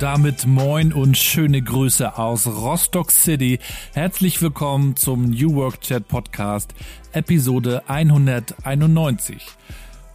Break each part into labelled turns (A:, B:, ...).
A: Damit moin und schöne Grüße aus Rostock City. Herzlich willkommen zum New Work Chat Podcast, Episode 191.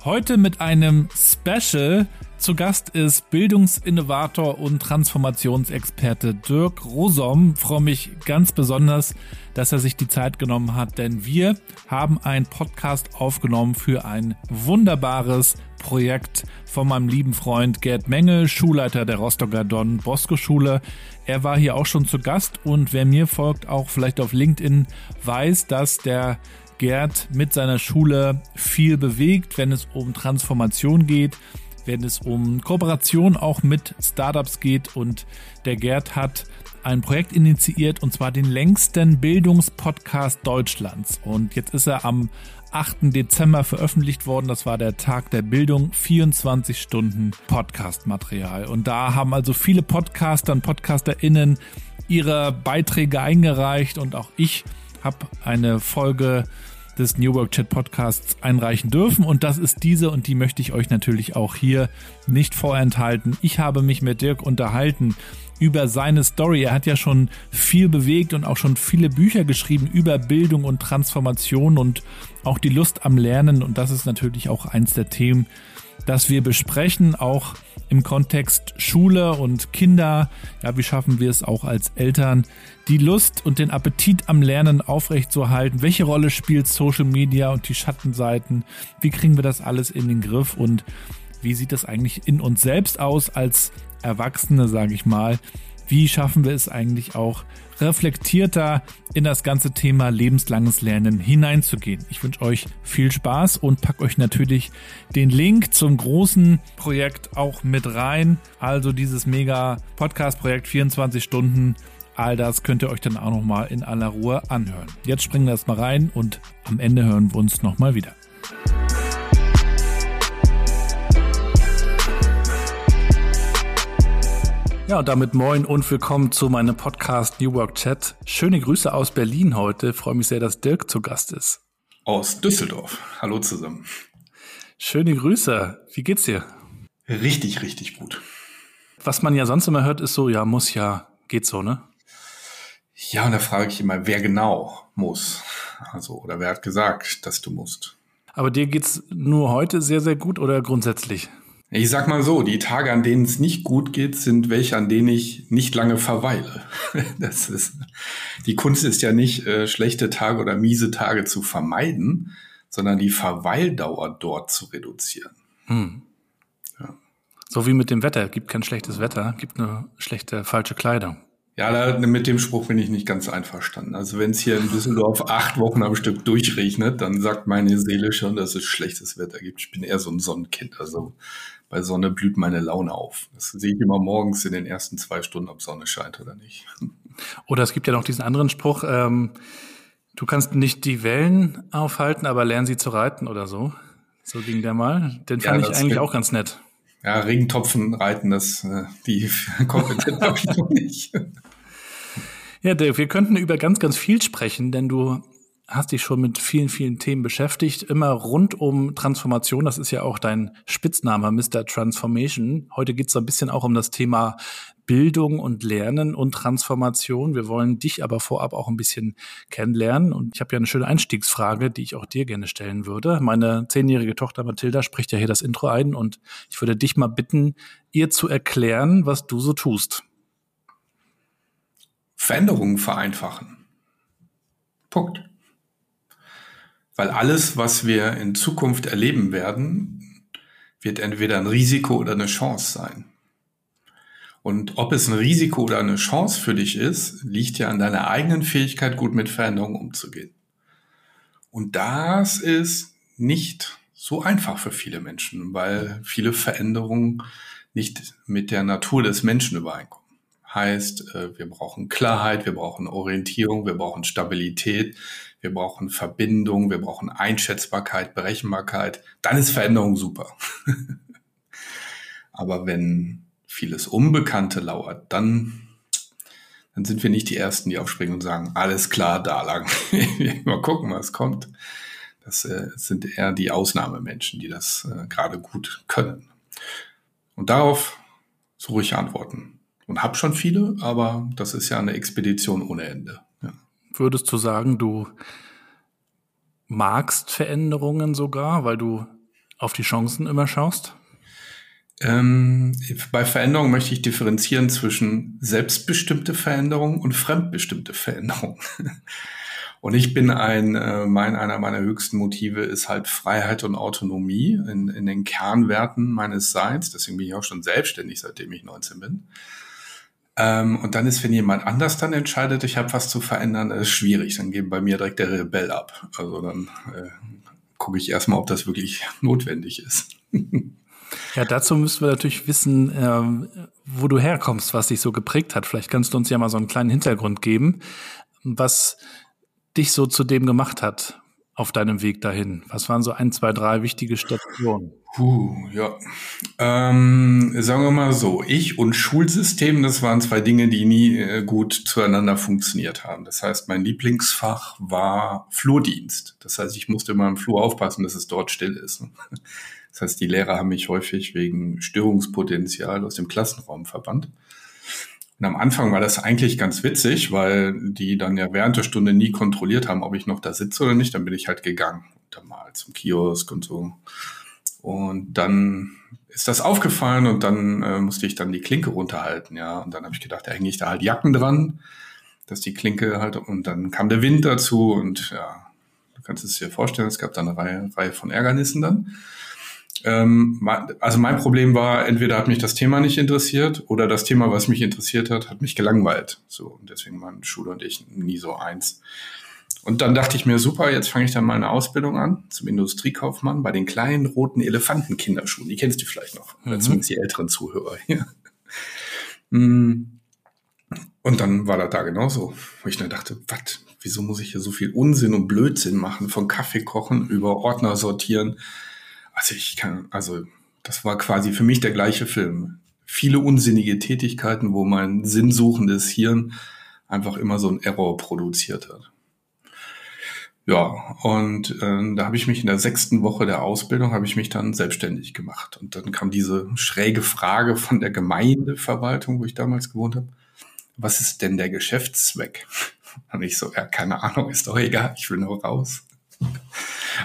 A: Heute mit einem Special. Zu Gast ist Bildungsinnovator und Transformationsexperte Dirk Rosom. freue mich ganz besonders, dass er sich die Zeit genommen hat, denn wir haben einen Podcast aufgenommen für ein wunderbares Projekt von meinem lieben Freund Gerd Mengel, Schulleiter der Rostocker Don Bosco Schule. Er war hier auch schon zu Gast und wer mir folgt, auch vielleicht auf LinkedIn, weiß, dass der Gerd mit seiner Schule viel bewegt, wenn es um Transformation geht, wenn es um Kooperation auch mit Startups geht und der Gerd hat ein Projekt initiiert und zwar den längsten Bildungspodcast Deutschlands. Und jetzt ist er am 8. Dezember veröffentlicht worden. Das war der Tag der Bildung. 24 Stunden Podcast-Material. Und da haben also viele Podcaster und PodcasterInnen ihre Beiträge eingereicht und auch ich habe eine Folge des New Work Chat Podcasts einreichen dürfen und das ist diese und die möchte ich euch natürlich auch hier nicht vorenthalten. Ich habe mich mit Dirk unterhalten über seine Story. Er hat ja schon viel bewegt und auch schon viele Bücher geschrieben über Bildung und Transformation und auch die Lust am Lernen. Und das ist natürlich auch eins der Themen, das wir besprechen, auch im Kontext Schule und Kinder. Ja, wie schaffen wir es auch als Eltern, die Lust und den Appetit am Lernen aufrechtzuerhalten? Welche Rolle spielt Social Media und die Schattenseiten? Wie kriegen wir das alles in den Griff? Und wie sieht das eigentlich in uns selbst aus als Erwachsene, sage ich mal? Wie schaffen wir es eigentlich auch reflektierter in das ganze Thema lebenslanges Lernen hineinzugehen? Ich wünsche euch viel Spaß und pack euch natürlich den Link zum großen Projekt auch mit rein. Also dieses mega Podcast-Projekt 24 Stunden. All das könnt ihr euch dann auch nochmal in aller Ruhe anhören. Jetzt springen wir erstmal rein und am Ende hören wir uns nochmal wieder. Ja, und damit moin und willkommen zu meinem Podcast New Work Chat. Schöne Grüße aus Berlin heute. Ich freue mich sehr, dass Dirk zu Gast ist.
B: Aus Düsseldorf. Hallo zusammen.
A: Schöne Grüße. Wie geht's dir?
B: Richtig, richtig gut.
A: Was man ja sonst immer hört, ist so, ja, muss ja, geht so, ne?
B: Ja, und da frage ich immer, wer genau muss. Also, oder wer hat gesagt, dass du musst.
A: Aber dir geht's nur heute sehr, sehr gut oder grundsätzlich?
B: Ich sag mal so, die Tage, an denen es nicht gut geht, sind welche, an denen ich nicht lange verweile. Das ist, die Kunst ist ja nicht, äh, schlechte Tage oder miese Tage zu vermeiden, sondern die Verweildauer dort zu reduzieren. Hm.
A: Ja. So wie mit dem Wetter. Gibt kein schlechtes Wetter, gibt nur schlechte falsche Kleidung.
B: Ja, da, mit dem Spruch bin ich nicht ganz einverstanden. Also wenn es hier in Düsseldorf acht Wochen am Stück durchregnet, dann sagt meine Seele schon, dass es schlechtes Wetter gibt. Ich bin eher so ein Sonnenkind. Also bei Sonne blüht meine Laune auf. Das sehe ich immer morgens in den ersten zwei Stunden, ob Sonne scheint oder nicht.
A: Oder es gibt ja noch diesen anderen Spruch, ähm, du kannst nicht die Wellen aufhalten, aber lern sie zu reiten oder so. So ging der mal. Den fand ja, ich eigentlich auch ganz nett.
B: Ja, Regentopfen reiten, das, äh, die Kompetenz habe ich noch nicht.
A: Ja, Dave, wir könnten über ganz, ganz viel sprechen, denn du hast dich schon mit vielen, vielen Themen beschäftigt, immer rund um Transformation. Das ist ja auch dein Spitzname, Mr. Transformation. Heute geht es so ein bisschen auch um das Thema Bildung und Lernen und Transformation. Wir wollen dich aber vorab auch ein bisschen kennenlernen. Und ich habe ja eine schöne Einstiegsfrage, die ich auch dir gerne stellen würde. Meine zehnjährige Tochter Mathilda spricht ja hier das Intro ein und ich würde dich mal bitten, ihr zu erklären, was du so tust.
B: Veränderungen vereinfachen. Punkt. Weil alles, was wir in Zukunft erleben werden, wird entweder ein Risiko oder eine Chance sein. Und ob es ein Risiko oder eine Chance für dich ist, liegt ja an deiner eigenen Fähigkeit, gut mit Veränderungen umzugehen. Und das ist nicht so einfach für viele Menschen, weil viele Veränderungen nicht mit der Natur des Menschen übereinkommen. Heißt, äh, wir brauchen Klarheit, wir brauchen Orientierung, wir brauchen Stabilität, wir brauchen Verbindung, wir brauchen Einschätzbarkeit, Berechenbarkeit. Dann ist Veränderung super. Aber wenn vieles Unbekannte lauert, dann, dann sind wir nicht die Ersten, die aufspringen und sagen, alles klar, da lang. Mal gucken, was kommt. Das äh, sind eher die Ausnahmemenschen, die das äh, gerade gut können. Und darauf suche ich Antworten. Und habe schon viele, aber das ist ja eine Expedition ohne Ende. Ja.
A: Würdest du sagen, du magst Veränderungen sogar, weil du auf die Chancen immer schaust?
B: Ähm, bei Veränderungen möchte ich differenzieren zwischen selbstbestimmte Veränderung und fremdbestimmte Veränderung. Und ich bin ein, äh, mein, einer meiner höchsten Motive ist halt Freiheit und Autonomie in, in den Kernwerten meines Seins. Deswegen bin ich auch schon selbstständig, seitdem ich 19 bin. Ähm, und dann ist, wenn jemand anders dann entscheidet, ich habe was zu verändern, ist schwierig. Dann geht bei mir direkt der Rebell ab. Also dann äh, gucke ich erstmal, ob das wirklich notwendig ist.
A: Ja, dazu müssen wir natürlich wissen, ähm, wo du herkommst, was dich so geprägt hat. Vielleicht kannst du uns ja mal so einen kleinen Hintergrund geben, was dich so zu dem gemacht hat auf deinem Weg dahin? Was waren so ein, zwei, drei wichtige Stationen?
B: Puh, ja. Ähm, sagen wir mal so, ich und Schulsystem, das waren zwei Dinge, die nie äh, gut zueinander funktioniert haben. Das heißt, mein Lieblingsfach war Flurdienst. Das heißt, ich musste immer im Flur aufpassen, dass es dort still ist. Das heißt, die Lehrer haben mich häufig wegen Störungspotenzial aus dem Klassenraum verbannt. Und am Anfang war das eigentlich ganz witzig, weil die dann ja während der Stunde nie kontrolliert haben, ob ich noch da sitze oder nicht. Dann bin ich halt gegangen. Dann mal zum Kiosk und so. Und dann ist das aufgefallen und dann äh, musste ich dann die Klinke runterhalten, ja. Und dann habe ich gedacht, da hänge ich da halt Jacken dran, dass die Klinke halt, und dann kam der Wind dazu und ja, du kannst es dir vorstellen, es gab da eine Reihe, Reihe von Ärgernissen dann. Ähm, also mein Problem war, entweder hat mich das Thema nicht interessiert oder das Thema, was mich interessiert hat, hat mich gelangweilt. So, und deswegen waren Schule und ich nie so eins. Und dann dachte ich mir, super, jetzt fange ich dann mal eine Ausbildung an zum Industriekaufmann bei den kleinen roten Elefantenkinderschuhen. Die kennst du vielleicht noch, mhm. zumindest die älteren Zuhörer. Ja. Mm. Und dann war das da genauso, wo ich dann dachte, was, wieso muss ich hier so viel Unsinn und Blödsinn machen, von Kaffee kochen über Ordner sortieren, also ich kann, also das war quasi für mich der gleiche Film. Viele unsinnige Tätigkeiten, wo mein sinnsuchendes Hirn einfach immer so ein Error produziert hat. Ja, und äh, da habe ich mich in der sechsten Woche der Ausbildung habe ich mich dann selbstständig gemacht. Und dann kam diese schräge Frage von der Gemeindeverwaltung, wo ich damals gewohnt habe. Was ist denn der Geschäftszweck? Und ich so, ja, keine Ahnung, ist doch egal, ich will nur raus.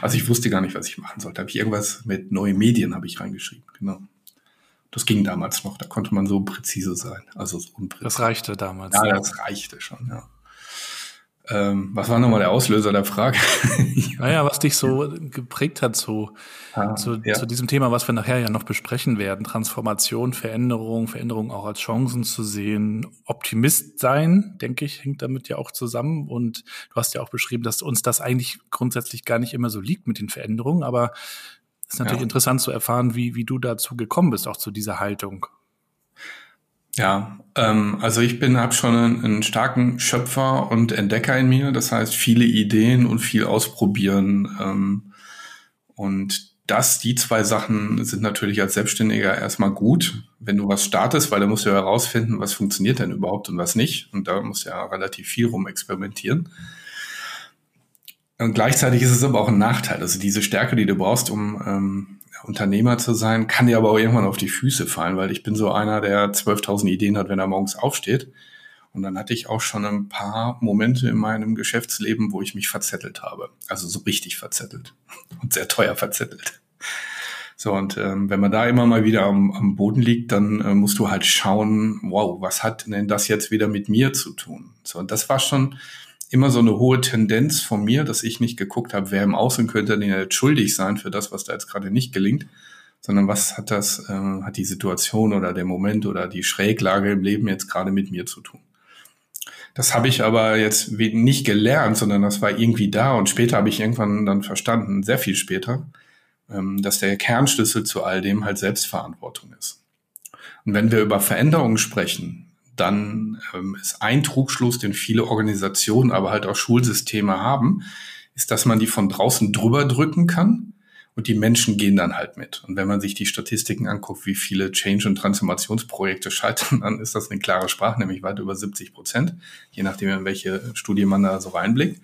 B: Also ich wusste gar nicht, was ich machen sollte. Habe ich irgendwas mit neue Medien habe ich reingeschrieben, genau. Das ging damals noch, da konnte man so präzise sein. Also so
A: unpräzise. Das reichte damals.
B: Ja, das reichte schon, ja. Ähm, was war nochmal der Auslöser der Frage?
A: naja, was dich so geprägt hat zu, ah, zu, ja. zu, diesem Thema, was wir nachher ja noch besprechen werden. Transformation, Veränderung, Veränderung auch als Chancen zu sehen. Optimist sein, denke ich, hängt damit ja auch zusammen. Und du hast ja auch beschrieben, dass uns das eigentlich grundsätzlich gar nicht immer so liegt mit den Veränderungen. Aber es ist natürlich ja. interessant zu erfahren, wie, wie du dazu gekommen bist, auch zu dieser Haltung.
B: Ja, ähm, also ich bin habe schon einen, einen, starken Schöpfer und Entdecker in mir. Das heißt, viele Ideen und viel ausprobieren. Ähm, und das, die zwei Sachen sind natürlich als Selbstständiger erstmal gut, wenn du was startest, weil da musst du ja herausfinden, was funktioniert denn überhaupt und was nicht. Und da musst du ja relativ viel rum experimentieren. Und gleichzeitig ist es aber auch ein Nachteil. Also diese Stärke, die du brauchst, um ähm, Unternehmer zu sein, kann dir aber auch irgendwann auf die Füße fallen, weil ich bin so einer, der 12.000 Ideen hat, wenn er morgens aufsteht. Und dann hatte ich auch schon ein paar Momente in meinem Geschäftsleben, wo ich mich verzettelt habe. Also so richtig verzettelt und sehr teuer verzettelt. So, und ähm, wenn man da immer mal wieder am, am Boden liegt, dann äh, musst du halt schauen, wow, was hat denn das jetzt wieder mit mir zu tun? So, und das war schon immer so eine hohe Tendenz von mir, dass ich nicht geguckt habe, wer im Außen könnte denn jetzt schuldig sein für das, was da jetzt gerade nicht gelingt, sondern was hat das, äh, hat die Situation oder der Moment oder die Schräglage im Leben jetzt gerade mit mir zu tun. Das habe ich aber jetzt nicht gelernt, sondern das war irgendwie da und später habe ich irgendwann dann verstanden, sehr viel später, ähm, dass der Kernschlüssel zu all dem halt Selbstverantwortung ist. Und wenn wir über Veränderungen sprechen, dann ähm, ist ein Trugschluss, den viele Organisationen, aber halt auch Schulsysteme haben, ist, dass man die von draußen drüber drücken kann und die Menschen gehen dann halt mit. Und wenn man sich die Statistiken anguckt, wie viele Change- und Transformationsprojekte scheitern, dann ist das eine klare Sprache, nämlich weit über 70 Prozent, je nachdem, in welche Studie man da so reinblickt.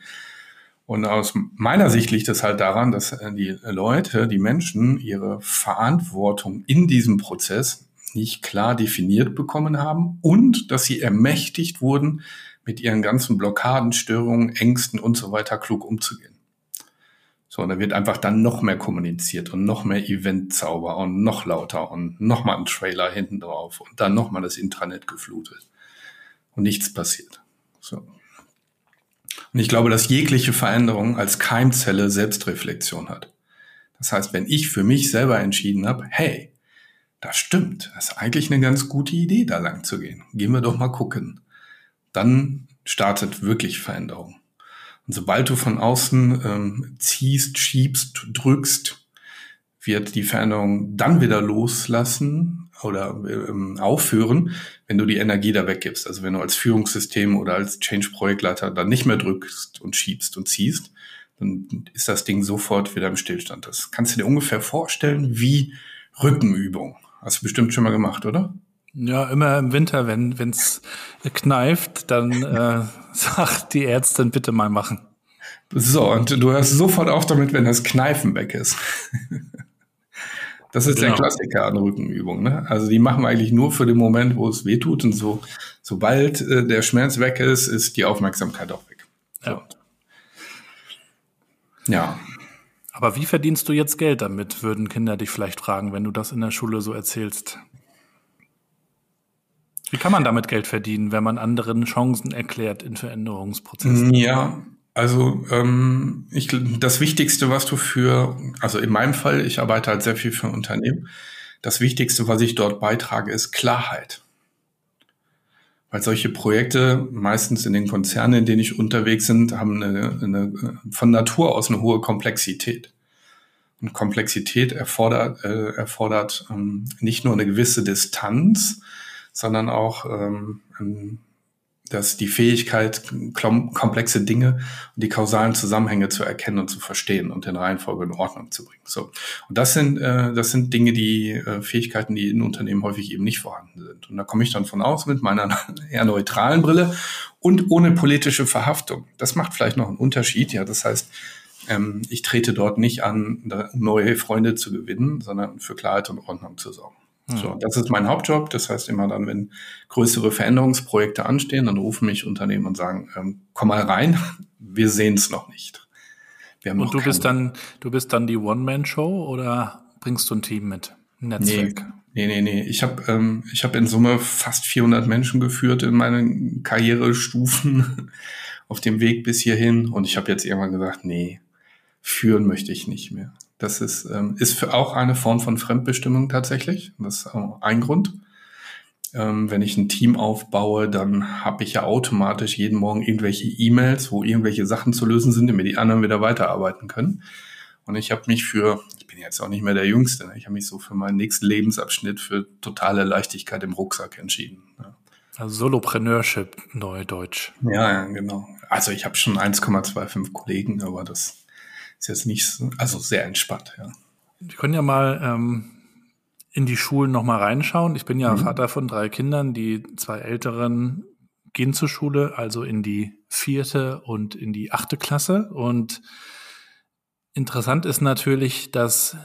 B: Und aus meiner Sicht liegt es halt daran, dass äh, die Leute, die Menschen ihre Verantwortung in diesem Prozess nicht klar definiert bekommen haben und dass sie ermächtigt wurden, mit ihren ganzen Blockaden, Störungen, Ängsten und so weiter klug umzugehen. So, und da wird einfach dann noch mehr kommuniziert und noch mehr Eventzauber und noch lauter und noch mal ein Trailer hinten drauf und dann noch mal das Intranet geflutet. Und nichts passiert. So. Und ich glaube, dass jegliche Veränderung als Keimzelle Selbstreflexion hat. Das heißt, wenn ich für mich selber entschieden habe, hey, das stimmt, das ist eigentlich eine ganz gute Idee, da lang zu gehen. Gehen wir doch mal gucken. Dann startet wirklich Veränderung. Und sobald du von außen ähm, ziehst, schiebst, drückst, wird die Veränderung dann wieder loslassen oder ähm, aufhören, wenn du die Energie da weggibst. Also wenn du als Führungssystem oder als Change-Projektleiter dann nicht mehr drückst und schiebst und ziehst, dann ist das Ding sofort wieder im Stillstand. Das kannst du dir ungefähr vorstellen wie Rückenübung. Hast du bestimmt schon mal gemacht, oder?
A: Ja, immer im Winter, wenn es kneift, dann äh, sagt die Ärztin, bitte mal machen.
B: So, und du hörst sofort auf damit, wenn das Kneifen weg ist. Das ist genau. der Klassiker an Rückenübungen. Ne? Also die machen wir eigentlich nur für den Moment, wo es weh tut. Und so, sobald äh, der Schmerz weg ist, ist die Aufmerksamkeit auch weg. So. Ja. ja.
A: Aber wie verdienst du jetzt Geld damit, würden Kinder dich vielleicht fragen, wenn du das in der Schule so erzählst? Wie kann man damit Geld verdienen, wenn man anderen Chancen erklärt in Veränderungsprozessen?
B: Ja, also ähm, ich, das Wichtigste, was du für, also in meinem Fall, ich arbeite halt sehr viel für Unternehmen, das Wichtigste, was ich dort beitrage, ist Klarheit. Weil solche Projekte meistens in den Konzernen, in denen ich unterwegs bin, haben eine, eine, von Natur aus eine hohe Komplexität. Und Komplexität erfordert, äh, erfordert ähm, nicht nur eine gewisse Distanz, sondern auch ähm, dass die Fähigkeit, komplexe Dinge und die kausalen Zusammenhänge zu erkennen und zu verstehen und in Reihenfolge in Ordnung zu bringen. So. Und das sind, äh, das sind Dinge, die äh, Fähigkeiten, die in Unternehmen häufig eben nicht vorhanden sind. Und da komme ich dann von aus mit meiner eher neutralen Brille und ohne politische Verhaftung. Das macht vielleicht noch einen Unterschied. Ja, das heißt, ähm, ich trete dort nicht an, neue Freunde zu gewinnen, sondern für Klarheit und Ordnung zu sorgen. So, hm. das ist mein Hauptjob. Das heißt, immer dann, wenn größere Veränderungsprojekte anstehen, dann rufen mich Unternehmen und sagen, ähm, komm mal rein, wir sehen es noch nicht.
A: und du bist dann, du bist dann die One-Man-Show oder bringst du ein Team mit? Ein
B: Netzwerk? Nee, nee, nee. nee. Ich habe ähm, ich hab in Summe fast 400 Menschen geführt in meinen Karrierestufen auf dem Weg bis hierhin. Und ich habe jetzt irgendwann gesagt, nee, führen möchte ich nicht mehr. Das ist, ähm, ist für auch eine Form von Fremdbestimmung tatsächlich. Das ist ein Grund. Ähm, wenn ich ein Team aufbaue, dann habe ich ja automatisch jeden Morgen irgendwelche E-Mails, wo irgendwelche Sachen zu lösen sind, damit die anderen wieder weiterarbeiten können. Und ich habe mich für, ich bin jetzt auch nicht mehr der Jüngste, ne? ich habe mich so für meinen nächsten Lebensabschnitt für totale Leichtigkeit im Rucksack entschieden. Ja.
A: Also Solopreneurship, Neudeutsch.
B: Ja, ja, genau. Also ich habe schon 1,25 Kollegen, aber das ist jetzt nicht, so, also sehr entspannt, ja.
A: Wir können ja mal ähm, in die Schulen nochmal reinschauen. Ich bin ja mhm. Vater von drei Kindern. Die zwei Älteren gehen zur Schule, also in die vierte und in die achte Klasse. Und interessant ist natürlich, dass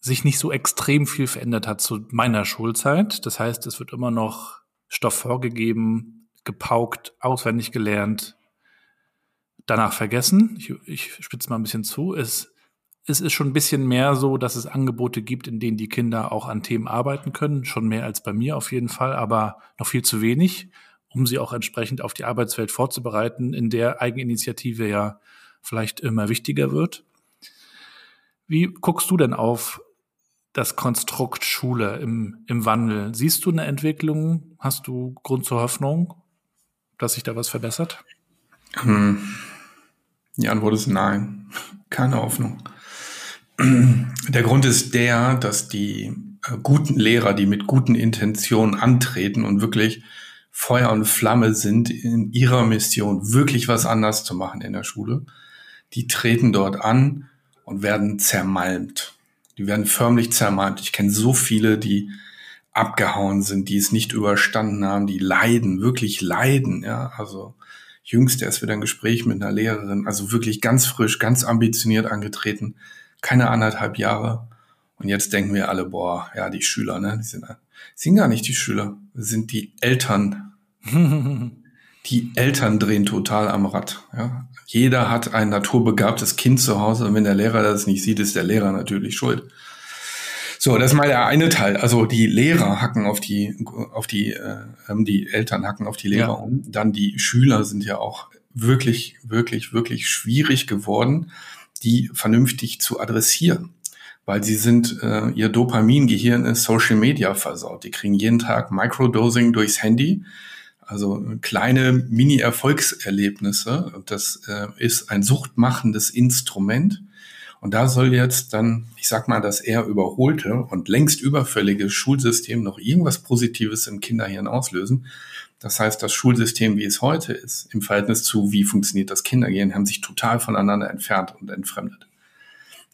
A: sich nicht so extrem viel verändert hat zu meiner Schulzeit. Das heißt, es wird immer noch Stoff vorgegeben, gepaukt, auswendig gelernt, danach vergessen. Ich, ich spitze mal ein bisschen zu. Es, es ist schon ein bisschen mehr so, dass es Angebote gibt, in denen die Kinder auch an Themen arbeiten können. Schon mehr als bei mir auf jeden Fall, aber noch viel zu wenig, um sie auch entsprechend auf die Arbeitswelt vorzubereiten, in der Eigeninitiative ja vielleicht immer wichtiger wird. Wie guckst du denn auf das Konstrukt Schule im, im Wandel? Siehst du eine Entwicklung? Hast du Grund zur Hoffnung, dass sich da was verbessert?
B: Hm. Die Antwort ist nein. Keine Hoffnung. Der Grund ist der, dass die äh, guten Lehrer, die mit guten Intentionen antreten und wirklich Feuer und Flamme sind in ihrer Mission, wirklich was anders zu machen in der Schule. Die treten dort an und werden zermalmt. Die werden förmlich zermalmt. Ich kenne so viele, die abgehauen sind, die es nicht überstanden haben, die leiden, wirklich leiden, ja, also jüngst erst wieder ein Gespräch mit einer Lehrerin, also wirklich ganz frisch, ganz ambitioniert angetreten, keine anderthalb Jahre. Und jetzt denken wir alle, boah, ja, die Schüler, ne, die sind, sind gar nicht die Schüler, sind die Eltern. die Eltern drehen total am Rad, ja. Jeder hat ein naturbegabtes Kind zu Hause und wenn der Lehrer das nicht sieht, ist der Lehrer natürlich schuld. So, das ist mal der eine Teil. Also die Lehrer hacken auf die, auf die, äh, die Eltern hacken auf die Lehrer ja. um. Dann die Schüler sind ja auch wirklich, wirklich, wirklich schwierig geworden, die vernünftig zu adressieren. Weil sie sind, äh, ihr Dopamingehirn ist Social Media versaut. Die kriegen jeden Tag Microdosing durchs Handy. Also kleine Mini-Erfolgserlebnisse. Das äh, ist ein suchtmachendes Instrument. Und da soll jetzt dann, ich sag mal, das eher überholte und längst überfällige Schulsystem noch irgendwas Positives im Kinderhirn auslösen. Das heißt, das Schulsystem, wie es heute ist, im Verhältnis zu, wie funktioniert das Kindergehen, haben sich total voneinander entfernt und entfremdet.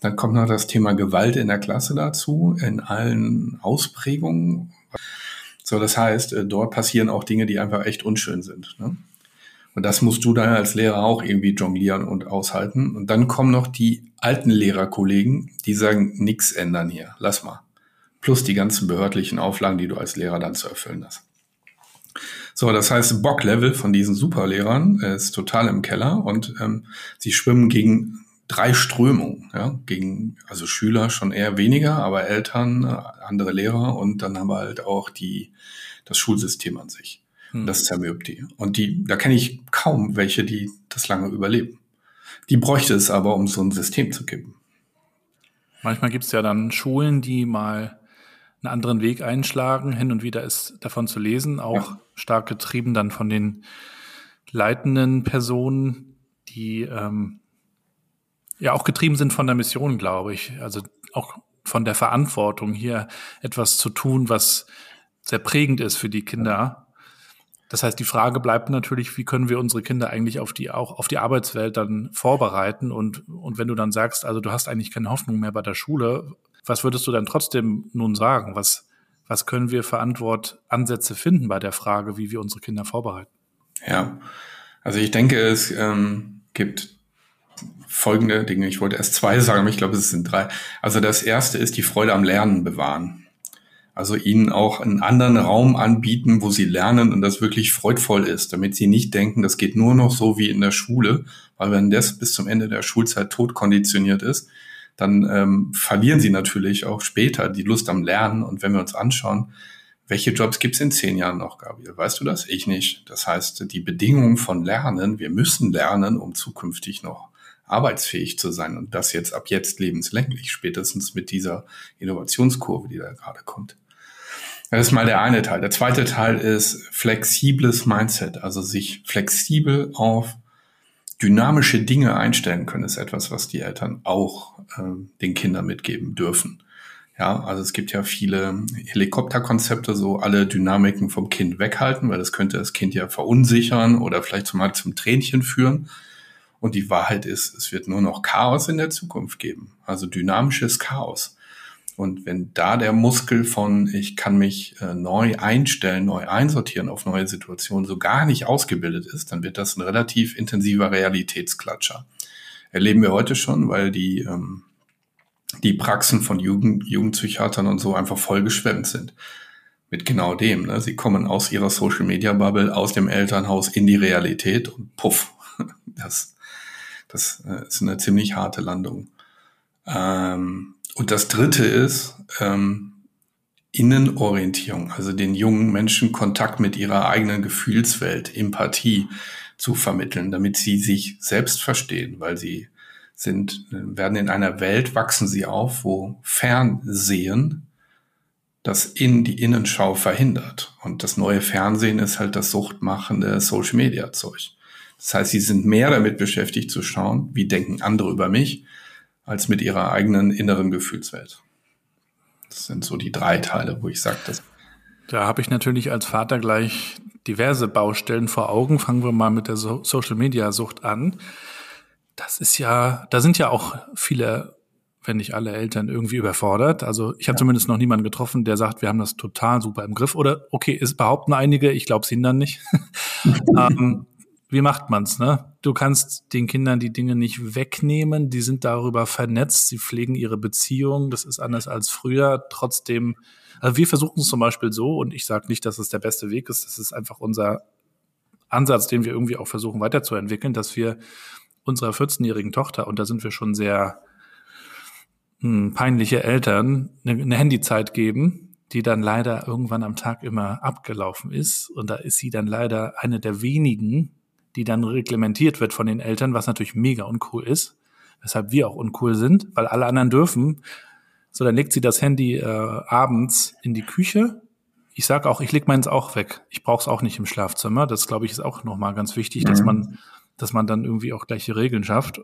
B: Dann kommt noch das Thema Gewalt in der Klasse dazu, in allen Ausprägungen. So, das heißt, äh, dort passieren auch Dinge, die einfach echt unschön sind. Ne? Und das musst du dann als Lehrer auch irgendwie jonglieren und aushalten. Und dann kommen noch die alten Lehrerkollegen, die sagen, nix ändern hier, lass mal. Plus die ganzen behördlichen Auflagen, die du als Lehrer dann zu erfüllen hast. So, das heißt, Bocklevel von diesen Superlehrern ist total im Keller und ähm, sie schwimmen gegen drei Strömungen, ja, gegen also Schüler schon eher weniger, aber Eltern, äh, andere Lehrer und dann haben wir halt auch die das Schulsystem an sich. Hm. Das zermürbt die. Und die, da kenne ich kaum welche, die das lange überleben. Die bräuchte es aber, um so ein System zu kippen.
A: Manchmal gibt es ja dann Schulen, die mal einen anderen Weg einschlagen. Hin und wieder ist davon zu lesen, auch ja. stark getrieben dann von den leitenden Personen, die ähm, ja auch getrieben sind von der Mission, glaube ich. Also auch von der Verantwortung, hier etwas zu tun, was sehr prägend ist für die Kinder. Das heißt, die Frage bleibt natürlich, wie können wir unsere Kinder eigentlich auf die, auch auf die Arbeitswelt dann vorbereiten? Und, und wenn du dann sagst, also du hast eigentlich keine Hoffnung mehr bei der Schule, was würdest du dann trotzdem nun sagen? Was, was können wir für Antwortansätze finden bei der Frage, wie wir unsere Kinder vorbereiten?
B: Ja, also ich denke, es ähm, gibt folgende Dinge. Ich wollte erst zwei sagen, aber ich glaube, es sind drei. Also das erste ist die Freude am Lernen bewahren. Also ihnen auch einen anderen Raum anbieten, wo sie lernen und das wirklich freudvoll ist, damit sie nicht denken, das geht nur noch so wie in der Schule, weil wenn das bis zum Ende der Schulzeit tot konditioniert ist, dann ähm, verlieren sie natürlich auch später die Lust am Lernen. Und wenn wir uns anschauen, welche Jobs gibt es in zehn Jahren noch, Gabriel? Weißt du das? Ich nicht. Das heißt, die Bedingungen von Lernen, wir müssen lernen, um zukünftig noch arbeitsfähig zu sein und das jetzt ab jetzt lebenslänglich, spätestens mit dieser Innovationskurve, die da gerade kommt. Das ist mal der eine Teil. Der zweite Teil ist flexibles Mindset, also sich flexibel auf dynamische Dinge einstellen können, ist etwas, was die Eltern auch äh, den Kindern mitgeben dürfen. Ja, also es gibt ja viele Helikopterkonzepte, so alle Dynamiken vom Kind weghalten, weil das könnte das Kind ja verunsichern oder vielleicht mal zum Tränchen führen. Und die Wahrheit ist, es wird nur noch Chaos in der Zukunft geben. Also dynamisches Chaos. Und wenn da der Muskel von, ich kann mich äh, neu einstellen, neu einsortieren auf neue Situationen, so gar nicht ausgebildet ist, dann wird das ein relativ intensiver Realitätsklatscher. Erleben wir heute schon, weil die, ähm, die Praxen von Jugend, Jugendpsychiatern und so einfach vollgeschwemmt sind. Mit genau dem. Ne? Sie kommen aus ihrer Social Media Bubble, aus dem Elternhaus in die Realität und puff, das, das äh, ist eine ziemlich harte Landung. Ähm, und das Dritte ist ähm, Innenorientierung, also den jungen Menschen Kontakt mit ihrer eigenen Gefühlswelt, Empathie zu vermitteln, damit sie sich selbst verstehen, weil sie sind, werden in einer Welt, wachsen sie auf, wo Fernsehen das in die Innenschau verhindert. Und das neue Fernsehen ist halt das suchtmachende Social Media Zeug. Das heißt, sie sind mehr damit beschäftigt zu schauen, wie denken andere über mich, als mit ihrer eigenen inneren Gefühlswelt. Das sind so die drei Teile, wo ich sage, dass.
A: Da habe ich natürlich als Vater gleich diverse Baustellen vor Augen. Fangen wir mal mit der so Social Media Sucht an. Das ist ja, da sind ja auch viele, wenn nicht alle Eltern irgendwie überfordert. Also ich habe ja. zumindest noch niemanden getroffen, der sagt, wir haben das total super im Griff. Oder okay, es behaupten einige, ich glaube es ihnen dann nicht. ähm, wie macht man's, ne? Du kannst den Kindern die Dinge nicht wegnehmen, die sind darüber vernetzt, sie pflegen ihre Beziehung, das ist anders als früher. Trotzdem, also wir versuchen es zum Beispiel so, und ich sage nicht, dass es der beste Weg ist, das ist einfach unser Ansatz, den wir irgendwie auch versuchen weiterzuentwickeln, dass wir unserer 14-jährigen Tochter, und da sind wir schon sehr hm, peinliche Eltern, eine, eine Handyzeit geben, die dann leider irgendwann am Tag immer abgelaufen ist. Und da ist sie dann leider eine der wenigen, die dann reglementiert wird von den Eltern, was natürlich mega uncool ist, weshalb wir auch uncool sind, weil alle anderen dürfen. So, dann legt sie das Handy äh, abends in die Küche. Ich sage auch, ich leg meins auch weg. Ich brauche es auch nicht im Schlafzimmer. Das glaube ich ist auch nochmal ganz wichtig, mhm. dass man, dass man dann irgendwie auch gleiche Regeln schafft.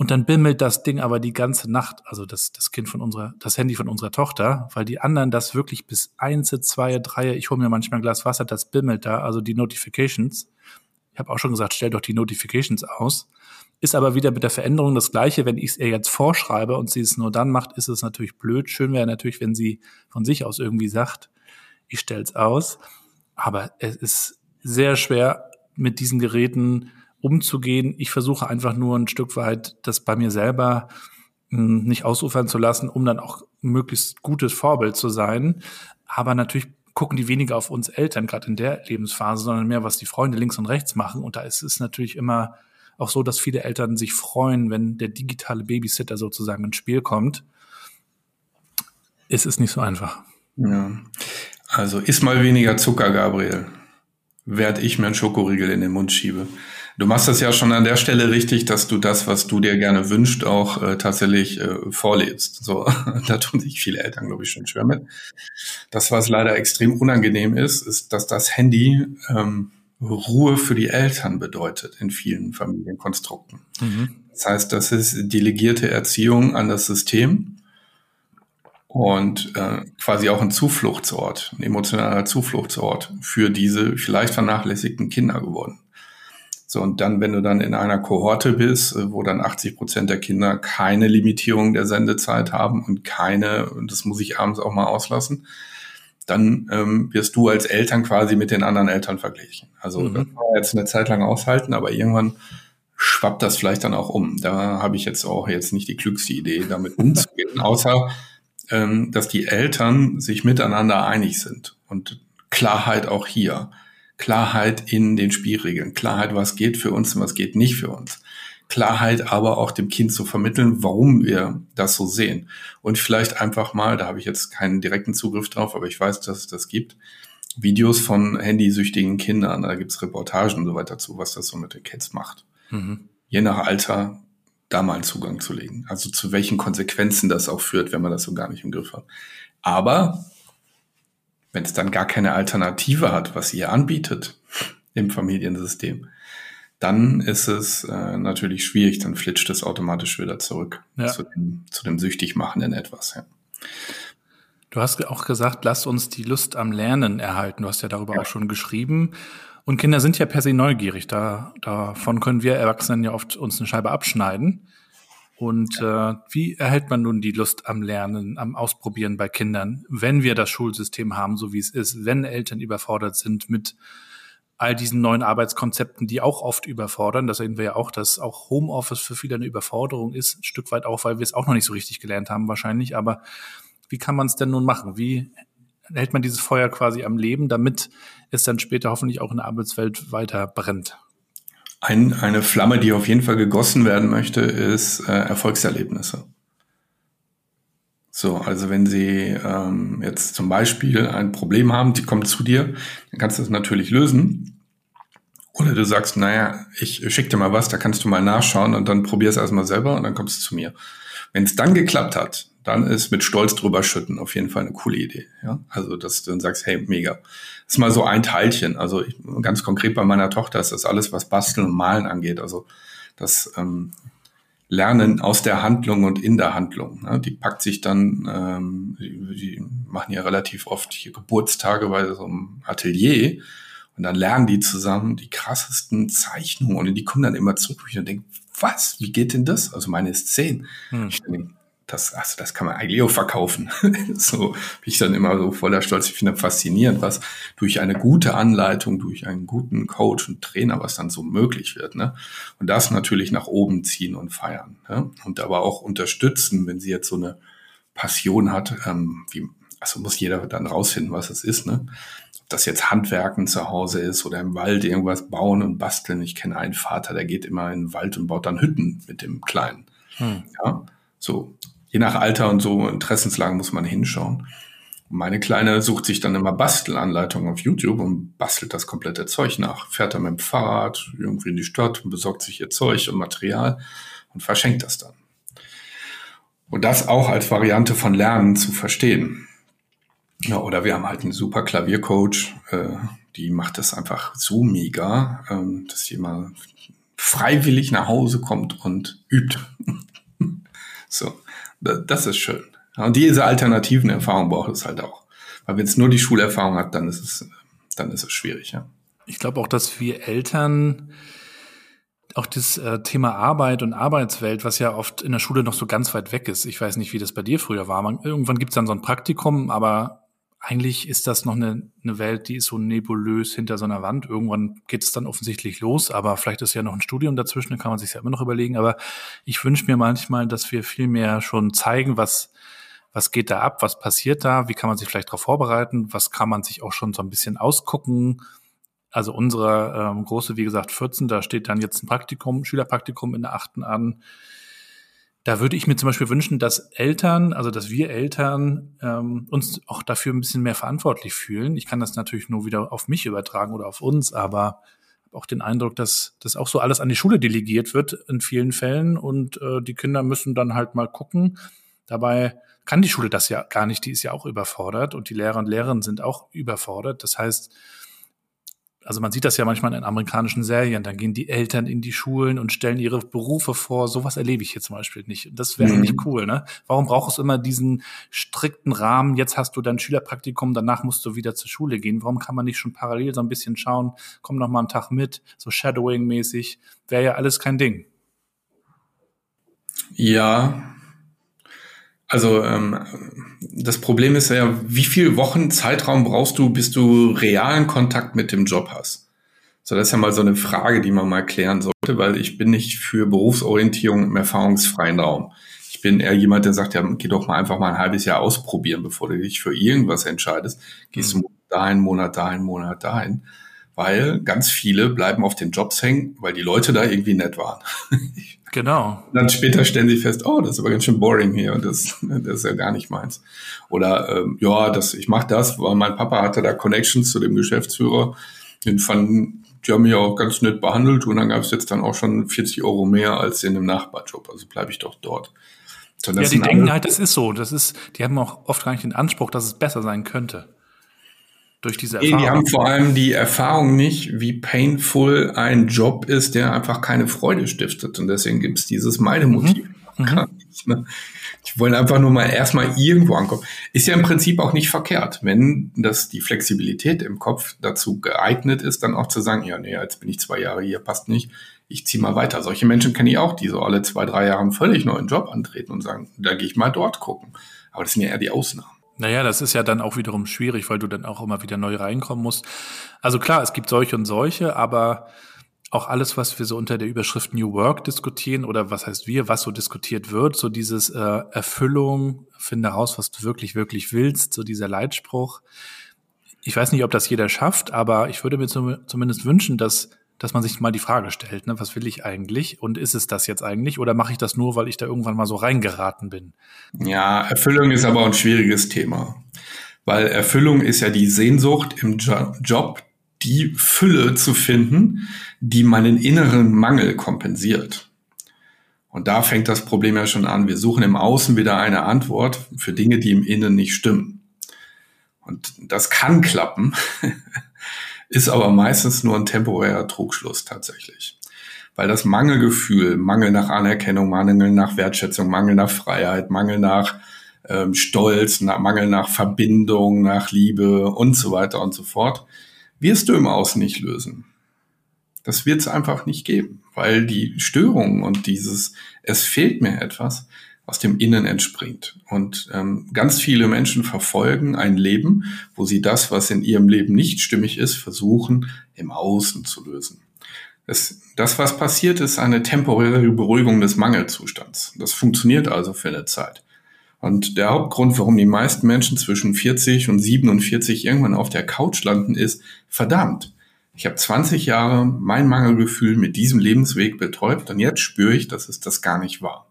A: Und dann bimmelt das Ding aber die ganze Nacht, also das, das Kind von unserer, das Handy von unserer Tochter, weil die anderen das wirklich bis eins, zwei, drei, ich hole mir manchmal ein Glas Wasser, das bimmelt da, also die Notifications habe auch schon gesagt, stell doch die Notifications aus. Ist aber wieder mit der Veränderung das Gleiche. Wenn ich es ihr jetzt vorschreibe und sie es nur dann macht, ist es natürlich blöd. Schön wäre natürlich, wenn sie von sich aus irgendwie sagt, ich stell's aus. Aber es ist sehr schwer, mit diesen Geräten umzugehen. Ich versuche einfach nur ein Stück weit, das bei mir selber hm, nicht ausufern zu lassen, um dann auch möglichst gutes Vorbild zu sein. Aber natürlich gucken die weniger auf uns Eltern, gerade in der Lebensphase, sondern mehr, was die Freunde links und rechts machen. Und da ist es natürlich immer auch so, dass viele Eltern sich freuen, wenn der digitale Babysitter sozusagen ins Spiel kommt. Es ist nicht so einfach.
B: Ja. Also isst mal weniger Zucker, Gabriel. Während ich mir einen Schokoriegel in den Mund schiebe. Du machst das ja schon an der Stelle richtig, dass du das, was du dir gerne wünscht, auch äh, tatsächlich äh, vorlebst. So, da tun sich viele Eltern, glaube ich, schon schwer mit. Das, was leider extrem unangenehm ist, ist, dass das Handy ähm, Ruhe für die Eltern bedeutet in vielen Familienkonstrukten. Mhm. Das heißt, das ist delegierte Erziehung an das System und äh, quasi auch ein Zufluchtsort, ein emotionaler Zufluchtsort für diese vielleicht vernachlässigten Kinder geworden. So, und dann, wenn du dann in einer Kohorte bist, äh, wo dann 80 Prozent der Kinder keine Limitierung der Sendezeit haben und keine, und das muss ich abends auch mal auslassen, dann ähm, wirst du als Eltern quasi mit den anderen Eltern verglichen. Also mhm. das kann man jetzt eine Zeit lang aushalten, aber irgendwann schwappt das vielleicht dann auch um. Da habe ich jetzt auch jetzt nicht die klügste Idee, damit umzugehen, außer ähm, dass die Eltern sich miteinander einig sind. Und Klarheit auch hier. Klarheit in den Spielregeln, Klarheit, was geht für uns und was geht nicht für uns. Klarheit aber auch dem Kind zu vermitteln, warum wir das so sehen. Und vielleicht einfach mal, da habe ich jetzt keinen direkten Zugriff drauf, aber ich weiß, dass es das gibt, Videos von handysüchtigen Kindern. Da gibt es Reportagen und so weiter zu, was das so mit den Kids macht. Mhm. Je nach Alter da mal einen Zugang zu legen. Also zu welchen Konsequenzen das auch führt, wenn man das so gar nicht im Griff hat. Aber wenn es dann gar keine Alternative hat, was ihr anbietet im Familiensystem, dann ist es äh, natürlich schwierig, dann flitscht es automatisch wieder zurück ja. zu, dem, zu dem süchtig machenden etwas. Ja.
A: Du hast auch gesagt, lass uns die Lust am Lernen erhalten. Du hast ja darüber ja. auch schon geschrieben. Und Kinder sind ja per se neugierig. Da, davon können wir Erwachsenen ja oft uns eine Scheibe abschneiden. Und äh, wie erhält man nun die Lust am Lernen, am Ausprobieren bei Kindern, wenn wir das Schulsystem haben, so wie es ist, wenn Eltern überfordert sind mit all diesen neuen Arbeitskonzepten, die auch oft überfordern. Das sehen wir ja auch, dass auch Homeoffice für viele eine Überforderung ist, ein Stück weit auch, weil wir es auch noch nicht so richtig gelernt haben wahrscheinlich. Aber wie kann man es denn nun machen? Wie hält man dieses Feuer quasi am Leben, damit es dann später hoffentlich auch in der Arbeitswelt weiter brennt?
B: Ein, eine Flamme, die auf jeden Fall gegossen werden möchte, ist äh, Erfolgserlebnisse. So, also wenn Sie ähm, jetzt zum Beispiel ein Problem haben, die kommt zu dir, dann kannst du es natürlich lösen. Oder du sagst, naja, ich schick dir mal was, da kannst du mal nachschauen und dann probier es erstmal selber und dann kommst du zu mir. Wenn es dann geklappt hat, dann ist mit Stolz drüber schütten auf jeden Fall eine coole Idee. Ja? Also, dass du dann sagst, hey, mega. Das ist mal so ein Teilchen. Also ich, ganz konkret bei meiner Tochter ist das alles, was Basteln und Malen angeht. Also das ähm, Lernen aus der Handlung und in der Handlung. Ne? Die packt sich dann, ähm, die, die machen ja relativ oft hier Geburtstage bei so einem Atelier Und dann lernen die zusammen die krassesten Zeichnungen und die kommen dann immer zurück und denken, was, wie geht denn das? Also meine ist zehn. Hm. Ich denke, das, also das kann man eigentlich auch verkaufen. so bin ich dann immer so voller Stolz. Ich finde das faszinierend, was durch eine gute Anleitung, durch einen guten Coach und Trainer, was dann so möglich wird. Ne? Und das natürlich nach oben ziehen und feiern. Ne? Und aber auch unterstützen, wenn sie jetzt so eine Passion hat, ähm, wie, also muss jeder dann rausfinden, was es ist. Ne? Ob das jetzt Handwerken zu Hause ist oder im Wald irgendwas bauen und basteln. Ich kenne einen Vater, der geht immer in den Wald und baut dann Hütten mit dem Kleinen. Hm. Ja, so je nach Alter und so Interessenslagen muss man hinschauen. meine Kleine sucht sich dann immer Bastelanleitungen auf YouTube und bastelt das komplette Zeug nach. Fährt dann mit dem Fahrrad irgendwie in die Stadt und besorgt sich ihr Zeug und Material und verschenkt das dann. Und das auch als Variante von Lernen zu verstehen. Ja, oder wir haben halt einen super Klaviercoach, äh, die macht das einfach so mega, ähm, dass immer freiwillig nach Hause kommt und übt. so. Das ist schön. Und diese alternativen Erfahrungen braucht es halt auch. Weil wenn es nur die Schulerfahrung hat, dann ist es, dann ist es schwierig, ja.
A: Ich glaube auch, dass wir Eltern auch das äh, Thema Arbeit und Arbeitswelt, was ja oft in der Schule noch so ganz weit weg ist. Ich weiß nicht, wie das bei dir früher war. Irgendwann gibt es dann so ein Praktikum, aber eigentlich ist das noch eine, eine Welt, die ist so nebulös hinter so einer Wand. Irgendwann geht es dann offensichtlich los, aber vielleicht ist ja noch ein Studium dazwischen, da kann man sich ja immer noch überlegen. Aber ich wünsche mir manchmal, dass wir viel mehr schon zeigen, was, was geht da ab, was passiert da, wie kann man sich vielleicht darauf vorbereiten, was kann man sich auch schon so ein bisschen ausgucken. Also unsere ähm, große, wie gesagt, 14, da steht dann jetzt ein Praktikum, Schülerpraktikum in der achten an da würde ich mir zum Beispiel wünschen, dass Eltern, also dass wir Eltern ähm, uns auch dafür ein bisschen mehr verantwortlich fühlen. Ich kann das natürlich nur wieder auf mich übertragen oder auf uns, aber auch den Eindruck, dass das auch so alles an die Schule delegiert wird in vielen Fällen und äh, die Kinder müssen dann halt mal gucken. Dabei kann die Schule das ja gar nicht, die ist ja auch überfordert und die Lehrer und Lehrerinnen sind auch überfordert. Das heißt, also man sieht das ja manchmal in amerikanischen Serien, dann gehen die Eltern in die Schulen und stellen ihre Berufe vor. Sowas erlebe ich hier zum Beispiel nicht. Das wäre mhm. nicht cool, ne? Warum braucht es immer diesen strikten Rahmen? Jetzt hast du dein Schülerpraktikum, danach musst du wieder zur Schule gehen. Warum kann man nicht schon parallel so ein bisschen schauen? Komm noch mal einen Tag mit, so Shadowing-mäßig. Wäre ja alles kein Ding.
B: Ja, also ähm, das Problem ist ja, wie viel Wochen Zeitraum brauchst du, bis du realen Kontakt mit dem Job hast? So, das ist ja mal so eine Frage, die man mal klären sollte, weil ich bin nicht für Berufsorientierung im erfahrungsfreien Raum. Ich bin eher jemand, der sagt, ja, geh doch mal einfach mal ein halbes Jahr ausprobieren, bevor du dich für irgendwas entscheidest. Gehst du dahin, Monat dahin, Monat dahin. Weil ganz viele bleiben auf den Jobs hängen, weil die Leute da irgendwie nett waren.
A: Genau.
B: Und dann später stellen sie fest, oh, das ist aber ganz schön boring hier und das, das ist ja gar nicht meins. Oder ähm, ja, das, ich mache das, weil mein Papa hatte da Connections zu dem Geschäftsführer. Den fanden, die haben mich auch ganz nett behandelt und dann gab es jetzt dann auch schon 40 Euro mehr als in einem Nachbarjob. Also bleibe ich doch dort.
A: So, ja, die denken halt, das ist so. Das ist, die haben auch oft gar nicht den Anspruch, dass es besser sein könnte durch diese
B: Erfahrung. Nee, die haben vor allem die Erfahrung nicht, wie painful ein Job ist, der einfach keine Freude stiftet. Und deswegen gibt es dieses Meidemotiv. Mhm. Mhm. Ne? Die wollen einfach nur mal erstmal irgendwo ankommen. Ist ja im Prinzip auch nicht verkehrt, wenn das die Flexibilität im Kopf dazu geeignet ist, dann auch zu sagen, ja, nee, jetzt bin ich zwei Jahre hier, passt nicht, ich ziehe mal weiter. Solche Menschen kenne ich auch, die so alle zwei, drei Jahre einen völlig neuen Job antreten und sagen, da gehe ich mal dort gucken. Aber das sind ja eher die Ausnahmen.
A: Naja, das ist ja dann auch wiederum schwierig, weil du dann auch immer wieder neu reinkommen musst. Also klar, es gibt solche und solche, aber auch alles, was wir so unter der Überschrift New Work diskutieren oder was heißt wir, was so diskutiert wird, so dieses äh, Erfüllung, finde heraus, was du wirklich, wirklich willst, so dieser Leitspruch. Ich weiß nicht, ob das jeder schafft, aber ich würde mir zum, zumindest wünschen, dass dass man sich mal die Frage stellt, ne, was will ich eigentlich und ist es das jetzt eigentlich oder mache ich das nur, weil ich da irgendwann mal so reingeraten bin?
B: Ja, Erfüllung ist aber ein schwieriges Thema, weil Erfüllung ist ja die Sehnsucht im jo Job, die Fülle zu finden, die meinen inneren Mangel kompensiert. Und da fängt das Problem ja schon an. Wir suchen im Außen wieder eine Antwort für Dinge, die im Innen nicht stimmen. Und das kann klappen. ist aber meistens nur ein temporärer Trugschluss tatsächlich. Weil das Mangelgefühl, Mangel nach Anerkennung, Mangel nach Wertschätzung, Mangel nach Freiheit, Mangel nach ähm, Stolz, nach, Mangel nach Verbindung, nach Liebe und so weiter und so fort, wirst du im Außen nicht lösen. Das wird es einfach nicht geben, weil die Störung und dieses es fehlt mir etwas aus dem Innen entspringt. Und ähm, ganz viele Menschen verfolgen ein Leben, wo sie das, was in ihrem Leben nicht stimmig ist, versuchen im Außen zu lösen. Das, das, was passiert, ist eine temporäre Beruhigung des Mangelzustands. Das funktioniert also für eine Zeit. Und der Hauptgrund, warum die meisten Menschen zwischen 40 und 47 irgendwann auf der Couch landen, ist, verdammt, ich habe 20 Jahre mein Mangelgefühl mit diesem Lebensweg betäubt und jetzt spüre ich, dass es das gar nicht war.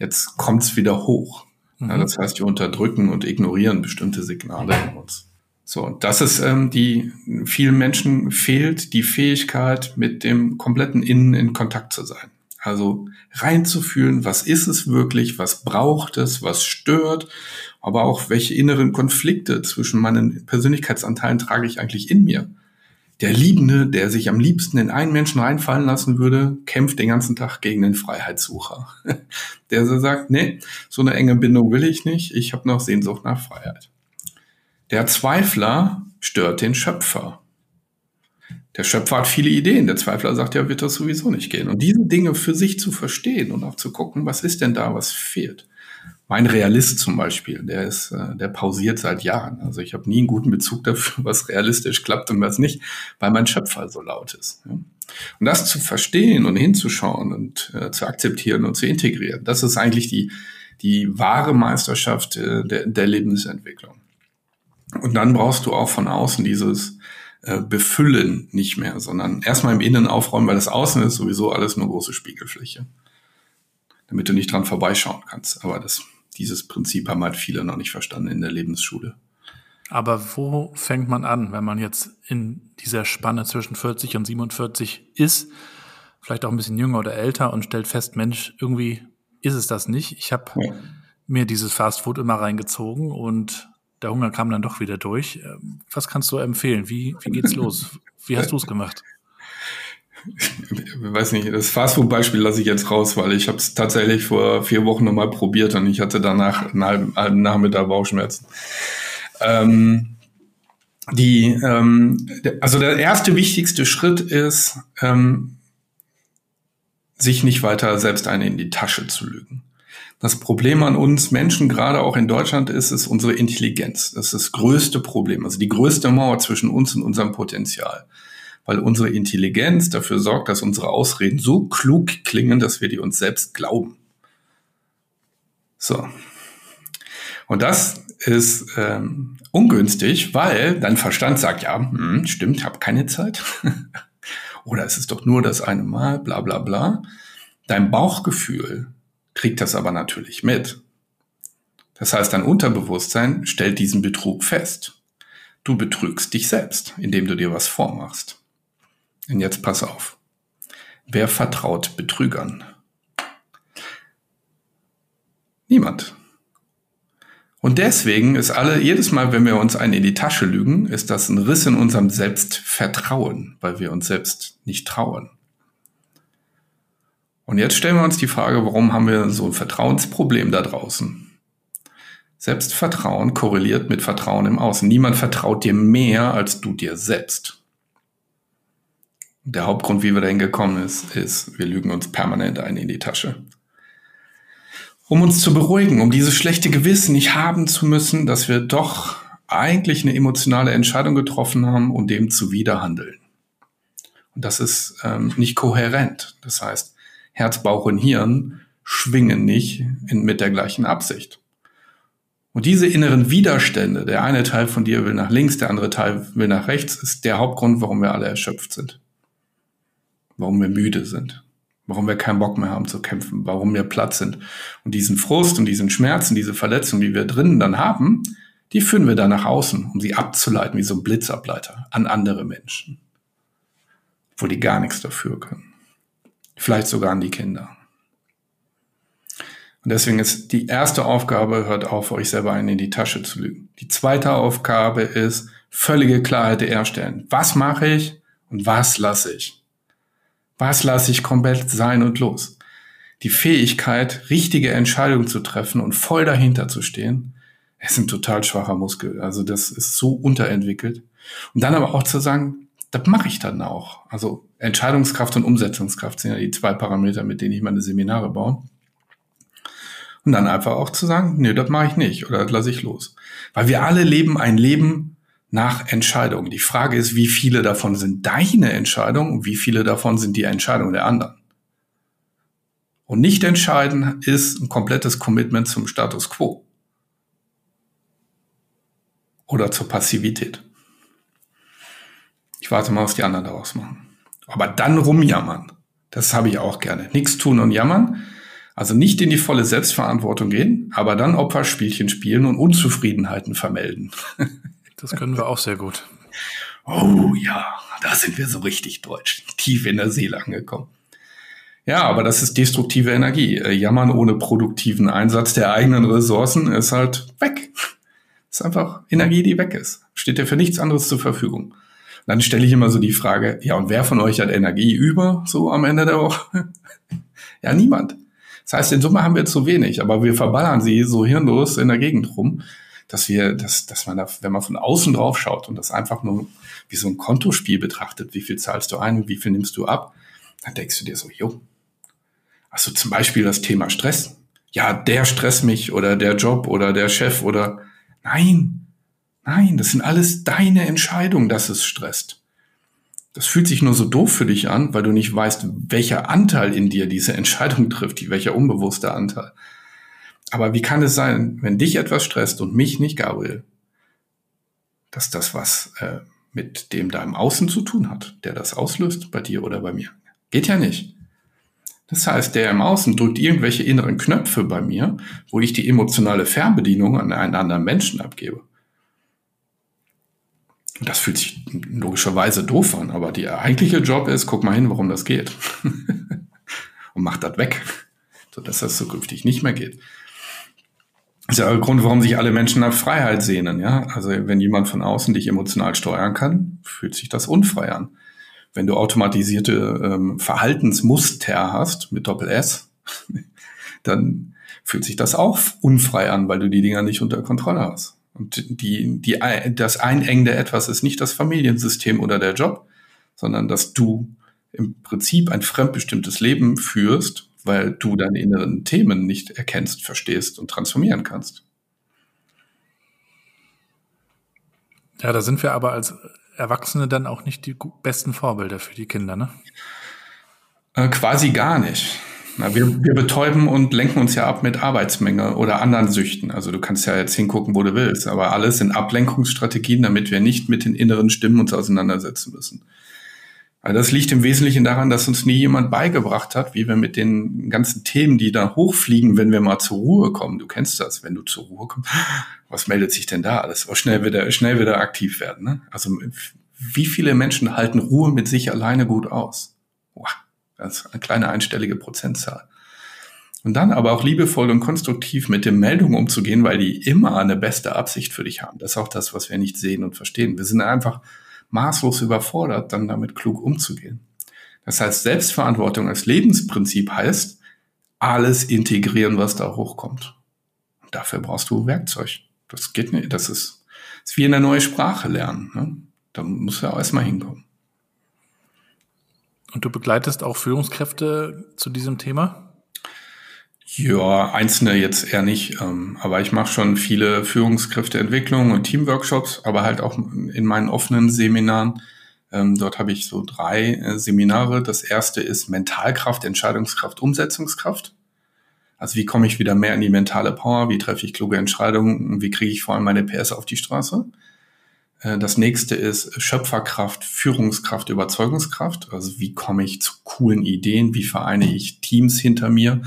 B: Jetzt kommt es wieder hoch. Mhm. Ja, das heißt, wir unterdrücken und ignorieren bestimmte Signale in uns. So, und das ist ähm, die vielen Menschen fehlt die Fähigkeit, mit dem kompletten Innen in Kontakt zu sein. Also reinzufühlen, was ist es wirklich, was braucht es, was stört, aber auch welche inneren Konflikte zwischen meinen Persönlichkeitsanteilen trage ich eigentlich in mir. Der Liebende, der sich am liebsten in einen Menschen reinfallen lassen würde, kämpft den ganzen Tag gegen den Freiheitssucher. Der so sagt, nee, so eine enge Bindung will ich nicht, ich habe noch Sehnsucht nach Freiheit. Der Zweifler stört den Schöpfer. Der Schöpfer hat viele Ideen. Der Zweifler sagt, ja, wird das sowieso nicht gehen. Und diese Dinge für sich zu verstehen und auch zu gucken, was ist denn da, was fehlt. Mein Realist zum Beispiel, der ist, äh, der pausiert seit Jahren. Also ich habe nie einen guten Bezug dafür, was realistisch klappt und was nicht, weil mein Schöpfer so laut ist. Und das zu verstehen und hinzuschauen und äh, zu akzeptieren und zu integrieren, das ist eigentlich die, die wahre Meisterschaft äh, der, der Lebensentwicklung. Und dann brauchst du auch von außen dieses, äh, befüllen nicht mehr, sondern erstmal im Innen aufräumen, weil das Außen ist sowieso alles nur große Spiegelfläche. Damit du nicht dran vorbeischauen kannst. Aber das, dieses Prinzip haben halt viele noch nicht verstanden in der Lebensschule.
A: Aber wo fängt man an, wenn man jetzt in dieser Spanne zwischen 40 und 47 ist, vielleicht auch ein bisschen jünger oder älter und stellt fest, Mensch, irgendwie ist es das nicht. Ich habe ja. mir dieses Fastfood immer reingezogen und der Hunger kam dann doch wieder durch. Ähm, was kannst du empfehlen? Wie, wie geht's los? Wie hast du es gemacht?
B: Ich weiß nicht, das Fastfood-Beispiel lasse ich jetzt raus, weil ich habe es tatsächlich vor vier Wochen nochmal probiert und ich hatte danach einen halben, halben Nachmittag Bauchschmerzen. Ähm, die, ähm, also der erste wichtigste Schritt ist, ähm, sich nicht weiter selbst eine in die Tasche zu lügen. Das Problem an uns Menschen, gerade auch in Deutschland, ist, ist unsere Intelligenz. Das ist das größte Problem, also die größte Mauer zwischen uns und unserem Potenzial. Weil unsere Intelligenz dafür sorgt, dass unsere Ausreden so klug klingen, dass wir die uns selbst glauben. So. Und das ist ähm, ungünstig, weil dein Verstand sagt, ja, hm, stimmt, habe keine Zeit. Oder es ist doch nur das eine Mal, bla bla bla. Dein Bauchgefühl kriegt das aber natürlich mit. Das heißt, dein Unterbewusstsein stellt diesen Betrug fest. Du betrügst dich selbst, indem du dir was vormachst. Und jetzt pass auf. Wer vertraut Betrügern? Niemand. Und deswegen ist alle, jedes Mal, wenn wir uns einen in die Tasche lügen, ist das ein Riss in unserem Selbstvertrauen, weil wir uns selbst nicht trauen. Und jetzt stellen wir uns die Frage, warum haben wir so ein Vertrauensproblem da draußen? Selbstvertrauen korreliert mit Vertrauen im Außen. Niemand vertraut dir mehr als du dir selbst. Der Hauptgrund, wie wir dahin gekommen ist, ist, wir lügen uns permanent ein in die Tasche. Um uns zu beruhigen, um dieses schlechte Gewissen nicht haben zu müssen, dass wir doch eigentlich eine emotionale Entscheidung getroffen haben und dem zuwiderhandeln. Und das ist ähm, nicht kohärent. Das heißt, Herz, Bauch und Hirn schwingen nicht in, mit der gleichen Absicht. Und diese inneren Widerstände, der eine Teil von dir will nach links, der andere Teil will nach rechts, ist der Hauptgrund, warum wir alle erschöpft sind. Warum wir müde sind. Warum wir keinen Bock mehr haben zu kämpfen. Warum wir platt sind. Und diesen Frust und diesen Schmerzen, diese Verletzungen, die wir drinnen dann haben, die führen wir dann nach außen, um sie abzuleiten, wie so ein Blitzableiter an andere Menschen. Wo die gar nichts dafür können vielleicht sogar an die Kinder. Und deswegen ist die erste Aufgabe, hört auf, euch selber einen in die Tasche zu lügen. Die zweite Aufgabe ist, völlige Klarheit herstellen. Was mache ich und was lasse ich? Was lasse ich komplett sein und los? Die Fähigkeit, richtige Entscheidungen zu treffen und voll dahinter zu stehen, ist ein total schwacher Muskel. Also das ist so unterentwickelt. Und dann aber auch zu sagen, das mache ich dann auch. Also Entscheidungskraft und Umsetzungskraft sind ja die zwei Parameter, mit denen ich meine Seminare baue. Und dann einfach auch zu sagen, nee, das mache ich nicht oder das lasse ich los. Weil wir alle leben ein Leben nach Entscheidungen. Die Frage ist, wie viele davon sind deine Entscheidungen und wie viele davon sind die Entscheidungen der anderen. Und nicht entscheiden ist ein komplettes Commitment zum Status quo oder zur Passivität. Ich warte mal, was die anderen daraus machen. Aber dann rumjammern, das habe ich auch gerne. Nichts tun und jammern. Also nicht in die volle Selbstverantwortung gehen, aber dann Opferspielchen spielen und Unzufriedenheiten vermelden.
A: Das können wir auch sehr gut.
B: Oh ja, da sind wir so richtig deutsch, tief in der Seele angekommen. Ja, aber das ist destruktive Energie. Äh, jammern ohne produktiven Einsatz der eigenen Ressourcen ist halt weg. Ist einfach Energie, die weg ist. Steht dir für nichts anderes zur Verfügung. Dann stelle ich immer so die Frage, ja, und wer von euch hat Energie über, so am Ende der Woche? ja, niemand. Das heißt, in Summe haben wir zu wenig, aber wir verballern sie so hirnlos in der Gegend rum, dass wir, dass, dass man da, wenn man von außen drauf schaut und das einfach nur wie so ein Kontospiel betrachtet, wie viel zahlst du ein und wie viel nimmst du ab, dann denkst du dir so, jo. Also zum Beispiel das Thema Stress. Ja, der stresst mich oder der Job oder der Chef oder Nein, nein, das sind alles deine Entscheidungen, dass es stresst. Das fühlt sich nur so doof für dich an, weil du nicht weißt, welcher Anteil in dir diese Entscheidung trifft, welcher unbewusste Anteil. Aber wie kann es sein, wenn dich etwas stresst und mich nicht, Gabriel, dass das was äh, mit dem da im Außen zu tun hat, der das auslöst, bei dir oder bei mir? Geht ja nicht. Das heißt, der im Außen drückt irgendwelche inneren Knöpfe bei mir, wo ich die emotionale Fernbedienung an einen anderen Menschen abgebe. Das fühlt sich logischerweise doof an, aber der eigentliche Job ist, guck mal hin, warum das geht. Und mach das weg, sodass das zukünftig nicht mehr geht. Das ist ja der Grund, warum sich alle Menschen nach Freiheit sehnen, ja. Also wenn jemand von außen dich emotional steuern kann, fühlt sich das unfrei an wenn du automatisierte ähm, Verhaltensmuster hast mit Doppel S, dann fühlt sich das auch unfrei an, weil du die Dinger nicht unter Kontrolle hast. Und die, die, das einengende etwas ist nicht das Familiensystem oder der Job, sondern dass du im Prinzip ein fremdbestimmtes Leben führst, weil du deine inneren Themen nicht erkennst, verstehst und transformieren kannst.
A: Ja, da sind wir aber als Erwachsene dann auch nicht die besten Vorbilder für die Kinder, ne?
B: Äh, quasi gar nicht. Na, wir, wir betäuben und lenken uns ja ab mit Arbeitsmenge oder anderen Süchten. Also du kannst ja jetzt hingucken, wo du willst, aber alles sind Ablenkungsstrategien, damit wir nicht mit den inneren Stimmen uns auseinandersetzen müssen. Also das liegt im Wesentlichen daran, dass uns nie jemand beigebracht hat, wie wir mit den ganzen Themen, die da hochfliegen, wenn wir mal zur Ruhe kommen. Du kennst das, wenn du zur Ruhe kommst. Was meldet sich denn da alles? Aber schnell wieder, schnell wieder aktiv werden. Ne? Also wie viele Menschen halten Ruhe mit sich alleine gut aus? Wow, das ist eine kleine einstellige Prozentzahl. Und dann aber auch liebevoll und konstruktiv mit den Meldungen umzugehen, weil die immer eine beste Absicht für dich haben. Das ist auch das, was wir nicht sehen und verstehen. Wir sind einfach maßlos überfordert, dann damit klug umzugehen. Das heißt, Selbstverantwortung als Lebensprinzip heißt, alles integrieren, was da hochkommt. Und dafür brauchst du Werkzeug. Das geht nicht. Das ist, ist wie eine neue Sprache lernen. Ne? Da muss ja auch erstmal hinkommen.
A: Und du begleitest auch Führungskräfte zu diesem Thema?
B: Ja, einzelne jetzt eher nicht. Ähm, aber ich mache schon viele Führungskräfteentwicklungen und Teamworkshops, aber halt auch in meinen offenen Seminaren. Ähm, dort habe ich so drei äh, Seminare. Das erste ist Mentalkraft, Entscheidungskraft, Umsetzungskraft. Also wie komme ich wieder mehr in die mentale Power? Wie treffe ich kluge Entscheidungen? Wie kriege ich vor allem meine PS auf die Straße? Äh, das nächste ist Schöpferkraft, Führungskraft, Überzeugungskraft. Also wie komme ich zu coolen Ideen? Wie vereine ich Teams hinter mir?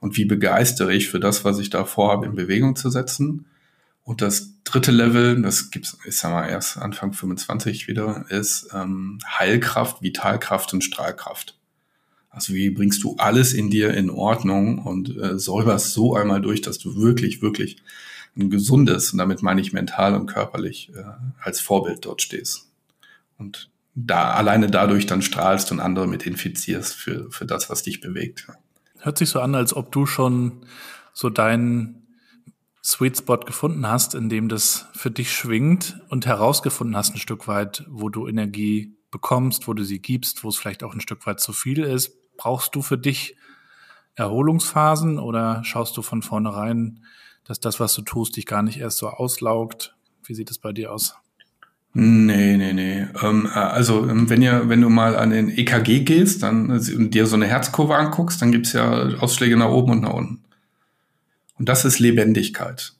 B: Und wie begeistere ich für das, was ich da vorhabe, in Bewegung zu setzen. Und das dritte Level, das gibt's, ich sag mal, erst Anfang 25 wieder, ist ähm, Heilkraft, Vitalkraft und Strahlkraft. Also wie bringst du alles in dir in Ordnung und äh, säuberst so einmal durch, dass du wirklich, wirklich ein gesundes, und damit meine ich mental und körperlich, äh, als Vorbild dort stehst. Und da alleine dadurch dann strahlst und andere mit infizierst für, für das, was dich bewegt.
A: Hört sich so an, als ob du schon so deinen Sweet Spot gefunden hast, in dem das für dich schwingt und herausgefunden hast ein Stück weit, wo du Energie bekommst, wo du sie gibst, wo es vielleicht auch ein Stück weit zu viel ist. Brauchst du für dich Erholungsphasen oder schaust du von vornherein, dass das, was du tust, dich gar nicht erst so auslaugt? Wie sieht es bei dir aus?
B: Nee, nee, nee. Ähm, äh, also ähm, wenn ihr, wenn du mal an den EKG gehst, dann äh, und dir so eine Herzkurve anguckst, dann gibt's ja Ausschläge nach oben und nach unten. Und das ist Lebendigkeit.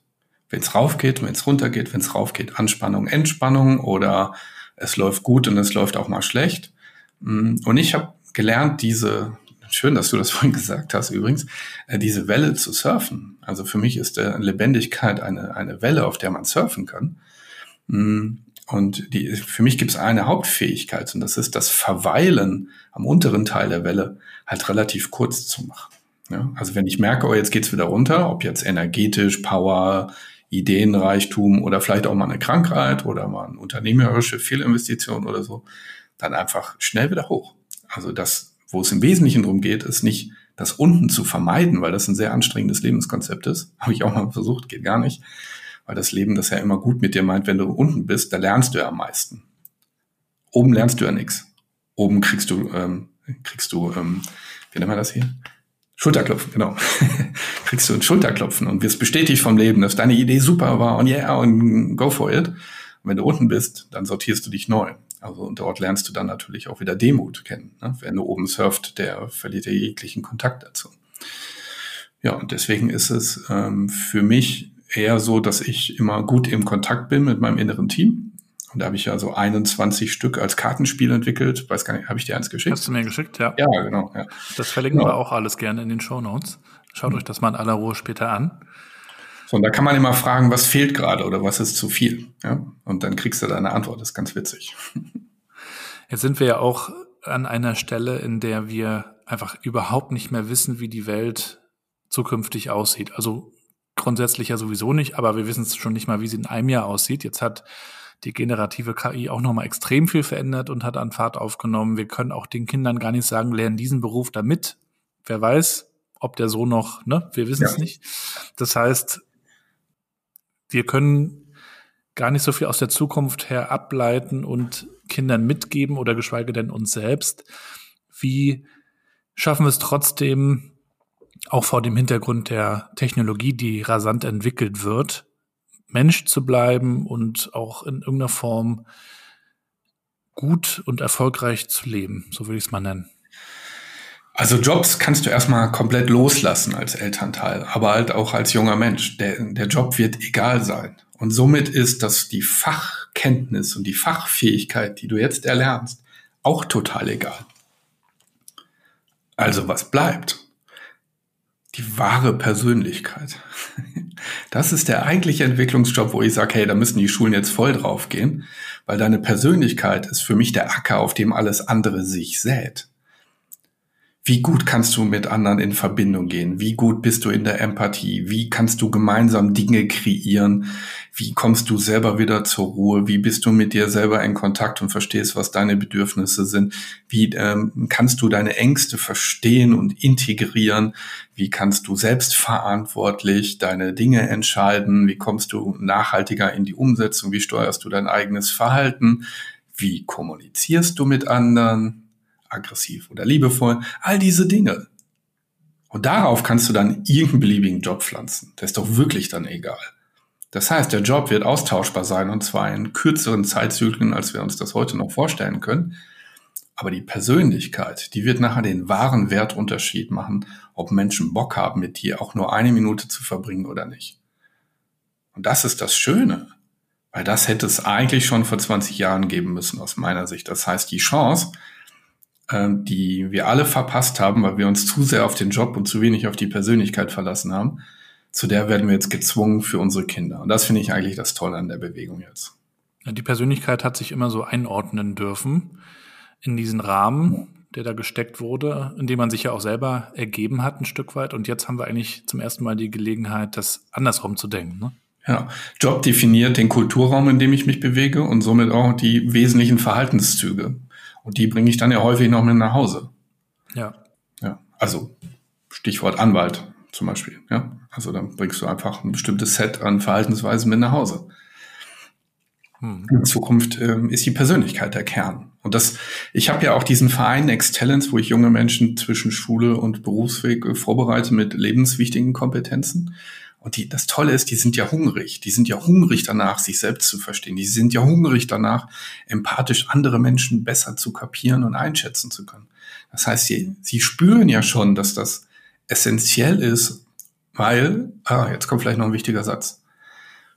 B: Wenn es raufgeht, wenn es runtergeht, wenn es raufgeht, Anspannung, Entspannung oder es läuft gut und es läuft auch mal schlecht. Mm, und ich habe gelernt, diese, schön, dass du das vorhin gesagt hast übrigens, äh, diese Welle zu surfen. Also für mich ist Lebendigkeit eine, eine Welle, auf der man surfen kann. Und die, für mich gibt es eine Hauptfähigkeit und das ist das Verweilen am unteren Teil der Welle halt relativ kurz zu machen. Ja, also wenn ich merke, oh, jetzt geht's wieder runter, ob jetzt energetisch, Power, Ideenreichtum oder vielleicht auch mal eine Krankheit oder mal eine unternehmerische Fehlinvestition oder so, dann einfach schnell wieder hoch. Also das, wo es im Wesentlichen darum geht, ist nicht das unten zu vermeiden, weil das ein sehr anstrengendes Lebenskonzept ist. Habe ich auch mal versucht, geht gar nicht weil das Leben das ja immer gut mit dir meint, wenn du unten bist, da lernst du ja am meisten. Oben lernst du ja nichts. Oben kriegst du, ähm, kriegst du, ähm, wie nennt man das hier? Schulterklopfen, genau. kriegst du ein Schulterklopfen und wirst bestätigt vom Leben, dass deine Idee super war und yeah, und go for it. Und wenn du unten bist, dann sortierst du dich neu. Also und dort lernst du dann natürlich auch wieder Demut kennen. Ne? Wenn du oben surft, der verliert ja jeglichen Kontakt dazu. Ja, und deswegen ist es ähm, für mich eher so, dass ich immer gut im Kontakt bin mit meinem inneren Team. Und da habe ich ja so 21 Stück als Kartenspiel entwickelt. Weiß gar nicht, habe ich dir eins geschickt?
A: Hast du mir geschickt, ja.
B: Ja, genau. Ja.
A: Das verlinken genau. wir auch alles gerne in den Show Notes. Schaut mhm. euch das mal in aller Ruhe später an.
B: So, und da kann man immer fragen, was fehlt gerade oder was ist zu viel. Ja? Und dann kriegst du deine Antwort. Das ist ganz witzig.
A: Jetzt sind wir ja auch an einer Stelle, in der wir einfach überhaupt nicht mehr wissen, wie die Welt zukünftig aussieht. Also grundsätzlich ja sowieso nicht, aber wir wissen es schon nicht mal, wie sie in einem Jahr aussieht. Jetzt hat die generative KI auch nochmal extrem viel verändert und hat an Fahrt aufgenommen. Wir können auch den Kindern gar nicht sagen, lernen diesen Beruf damit. Wer weiß, ob der so noch, ne? Wir wissen ja. es nicht. Das heißt, wir können gar nicht so viel aus der Zukunft her ableiten und Kindern mitgeben oder geschweige denn uns selbst. Wie schaffen wir es trotzdem, auch vor dem Hintergrund der Technologie, die rasant entwickelt wird, Mensch zu bleiben und auch in irgendeiner Form gut und erfolgreich zu leben, so würde ich es mal nennen.
B: Also Jobs kannst du erstmal komplett loslassen als Elternteil, aber halt auch als junger Mensch. Der, der Job wird egal sein. Und somit ist das die Fachkenntnis und die Fachfähigkeit, die du jetzt erlernst, auch total egal. Also was bleibt? Die wahre Persönlichkeit. Das ist der eigentliche Entwicklungsjob, wo ich sage, hey, da müssen die Schulen jetzt voll drauf gehen, weil deine Persönlichkeit ist für mich der Acker, auf dem alles andere sich sät. Wie gut kannst du mit anderen in Verbindung gehen? Wie gut bist du in der Empathie? Wie kannst du gemeinsam Dinge kreieren? Wie kommst du selber wieder zur Ruhe? Wie bist du mit dir selber in Kontakt und verstehst, was deine Bedürfnisse sind? Wie ähm, kannst du deine Ängste verstehen und integrieren? Wie kannst du selbstverantwortlich deine Dinge entscheiden? Wie kommst du nachhaltiger in die Umsetzung? Wie steuerst du dein eigenes Verhalten? Wie kommunizierst du mit anderen? Aggressiv oder liebevoll, all diese Dinge. Und darauf kannst du dann irgendeinen beliebigen Job pflanzen. Das ist doch wirklich dann egal. Das heißt, der Job wird austauschbar sein und zwar in kürzeren Zeitzyklen, als wir uns das heute noch vorstellen können. Aber die Persönlichkeit, die wird nachher den wahren Wertunterschied machen, ob Menschen Bock haben, mit dir auch nur eine Minute zu verbringen oder nicht. Und das ist das Schöne, weil das hätte es eigentlich schon vor 20 Jahren geben müssen aus meiner Sicht. Das heißt, die Chance, ähm, die wir alle verpasst haben, weil wir uns zu sehr auf den Job und zu wenig auf die Persönlichkeit verlassen haben, zu der werden wir jetzt gezwungen für unsere Kinder. Und das finde ich eigentlich das Tolle an der Bewegung jetzt.
A: Die Persönlichkeit hat sich immer so einordnen dürfen in diesen Rahmen, der da gesteckt wurde, in dem man sich ja auch selber ergeben hat ein Stück weit. Und jetzt haben wir eigentlich zum ersten Mal die Gelegenheit, das andersrum zu denken. Ne?
B: Ja, Job definiert den Kulturraum, in dem ich mich bewege und somit auch die wesentlichen Verhaltenszüge. Und die bringe ich dann ja häufig noch mit nach Hause.
A: Ja.
B: Ja, also Stichwort Anwalt zum Beispiel. Ja, also dann bringst du einfach ein bestimmtes Set an Verhaltensweisen mit nach Hause. Hm. In Zukunft ähm, ist die Persönlichkeit der Kern. Und das, ich habe ja auch diesen Verein Excellence, wo ich junge Menschen zwischen Schule und Berufsweg äh, vorbereite mit lebenswichtigen Kompetenzen. Und die, das Tolle ist, die sind ja hungrig. Die sind ja hungrig danach, sich selbst zu verstehen. Die sind ja hungrig danach, empathisch andere Menschen besser zu kapieren und einschätzen zu können. Das heißt, sie, sie spüren ja schon, dass das essentiell ist, weil, ah, jetzt kommt vielleicht noch ein wichtiger Satz.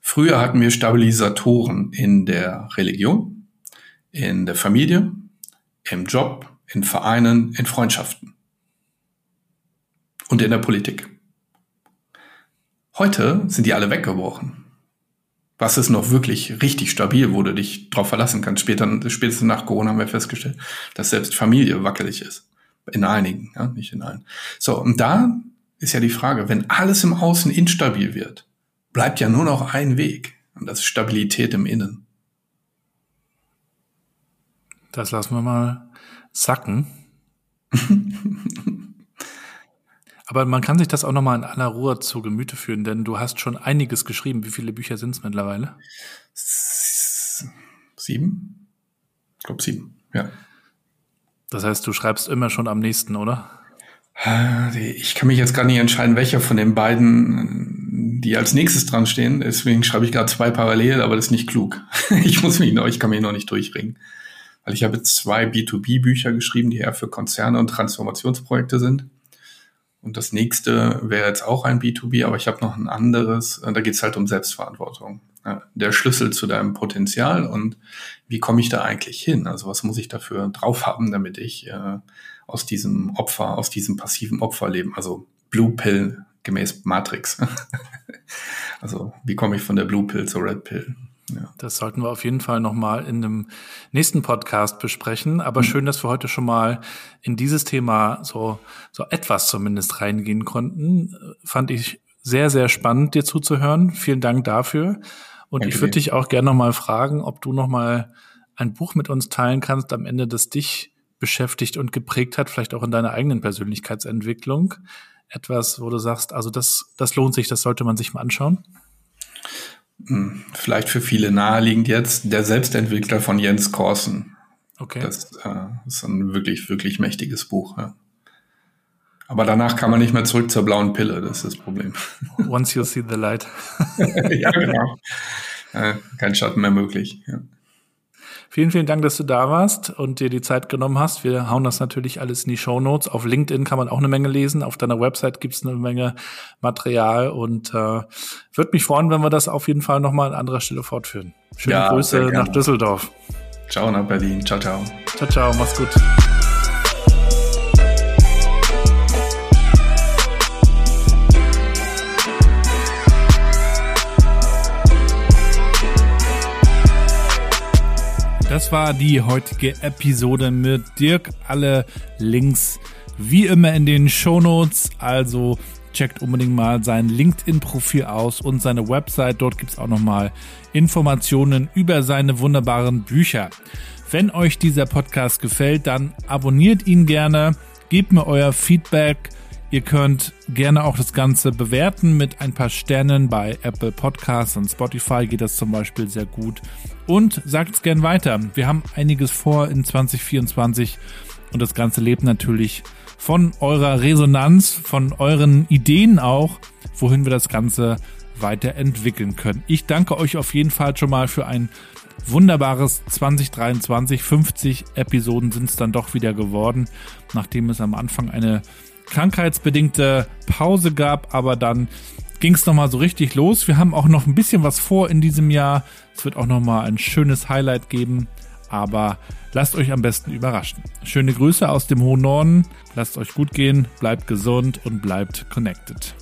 B: Früher hatten wir Stabilisatoren in der Religion, in der Familie, im Job, in Vereinen, in Freundschaften und in der Politik. Heute sind die alle weggebrochen. Was ist noch wirklich richtig stabil, wo du dich drauf verlassen kannst? Später, spätestens nach Corona haben wir festgestellt, dass selbst Familie wackelig ist. In einigen, ja, nicht in allen. So, und da ist ja die Frage, wenn alles im Außen instabil wird, bleibt ja nur noch ein Weg. Und das ist Stabilität im Innen.
A: Das lassen wir mal sacken. Aber man kann sich das auch nochmal in aller Ruhe zu Gemüte führen, denn du hast schon einiges geschrieben. Wie viele Bücher sind es mittlerweile?
B: Sieben? Ich glaube sieben, ja.
A: Das heißt, du schreibst immer schon am nächsten, oder?
B: Ich kann mich jetzt gar nicht entscheiden, welcher von den beiden, die als nächstes dran stehen. Deswegen schreibe ich gerade zwei parallel, aber das ist nicht klug. Ich muss mich noch, ich kann mich noch nicht durchringen. Weil ich habe zwei B2B-Bücher geschrieben, die eher für Konzerne und Transformationsprojekte sind. Und das nächste wäre jetzt auch ein B2B, aber ich habe noch ein anderes. Äh, da geht es halt um Selbstverantwortung. Der Schlüssel zu deinem Potenzial und wie komme ich da eigentlich hin? Also was muss ich dafür drauf haben, damit ich äh, aus diesem Opfer, aus diesem passiven Opferleben, also Blue Pill gemäß Matrix. also wie komme ich von der Blue Pill zur Red Pill?
A: Ja. Das sollten wir auf jeden Fall nochmal in einem nächsten Podcast besprechen. Aber mhm. schön, dass wir heute schon mal in dieses Thema so, so etwas zumindest reingehen konnten. Fand ich sehr, sehr spannend, dir zuzuhören. Vielen Dank dafür. Und Danke ich würde dich auch gerne nochmal fragen, ob du nochmal ein Buch mit uns teilen kannst am Ende, das dich beschäftigt und geprägt hat, vielleicht auch in deiner eigenen Persönlichkeitsentwicklung. Etwas, wo du sagst, also das, das lohnt sich, das sollte man sich mal anschauen.
B: Hm, vielleicht für viele naheliegend jetzt, der Selbstentwickler von Jens Korsen. Okay. Das äh, ist ein wirklich, wirklich mächtiges Buch. Ja. Aber danach kann man nicht mehr zurück zur blauen Pille, das ist das Problem.
A: Once you see the light.
B: ja, genau. Äh, kein Schatten mehr möglich. Ja.
A: Vielen, vielen Dank, dass du da warst und dir die Zeit genommen hast. Wir hauen das natürlich alles in die Show Notes. Auf LinkedIn kann man auch eine Menge lesen. Auf deiner Website gibt es eine Menge Material und äh, würde mich freuen, wenn wir das auf jeden Fall nochmal an anderer Stelle fortführen. Schöne ja, Grüße nach Düsseldorf.
B: Ciao nach Berlin. Ciao, ciao.
A: Ciao, ciao. Mach's gut. Das war die heutige Episode mit Dirk. Alle Links wie immer in den Show Notes. Also checkt unbedingt mal sein LinkedIn-Profil aus und seine Website. Dort gibt es auch nochmal Informationen über seine wunderbaren Bücher. Wenn euch dieser Podcast gefällt, dann abonniert ihn gerne, gebt mir euer Feedback Ihr könnt gerne auch das Ganze bewerten mit ein paar Sternen bei Apple Podcasts und Spotify geht das zum Beispiel sehr gut. Und sagt es gern weiter. Wir haben einiges vor in 2024 und das Ganze lebt natürlich von eurer Resonanz, von euren Ideen auch, wohin wir das Ganze weiterentwickeln können. Ich danke euch auf jeden Fall schon mal für ein wunderbares 2023. 50 Episoden sind es dann doch wieder geworden, nachdem es am Anfang eine krankheitsbedingte Pause gab, aber dann ging es nochmal so richtig los. Wir haben auch noch ein bisschen was vor in diesem Jahr. Es wird auch nochmal ein schönes Highlight geben, aber lasst euch am besten überraschen. Schöne Grüße aus dem hohen Norden, lasst euch gut gehen, bleibt gesund und bleibt connected.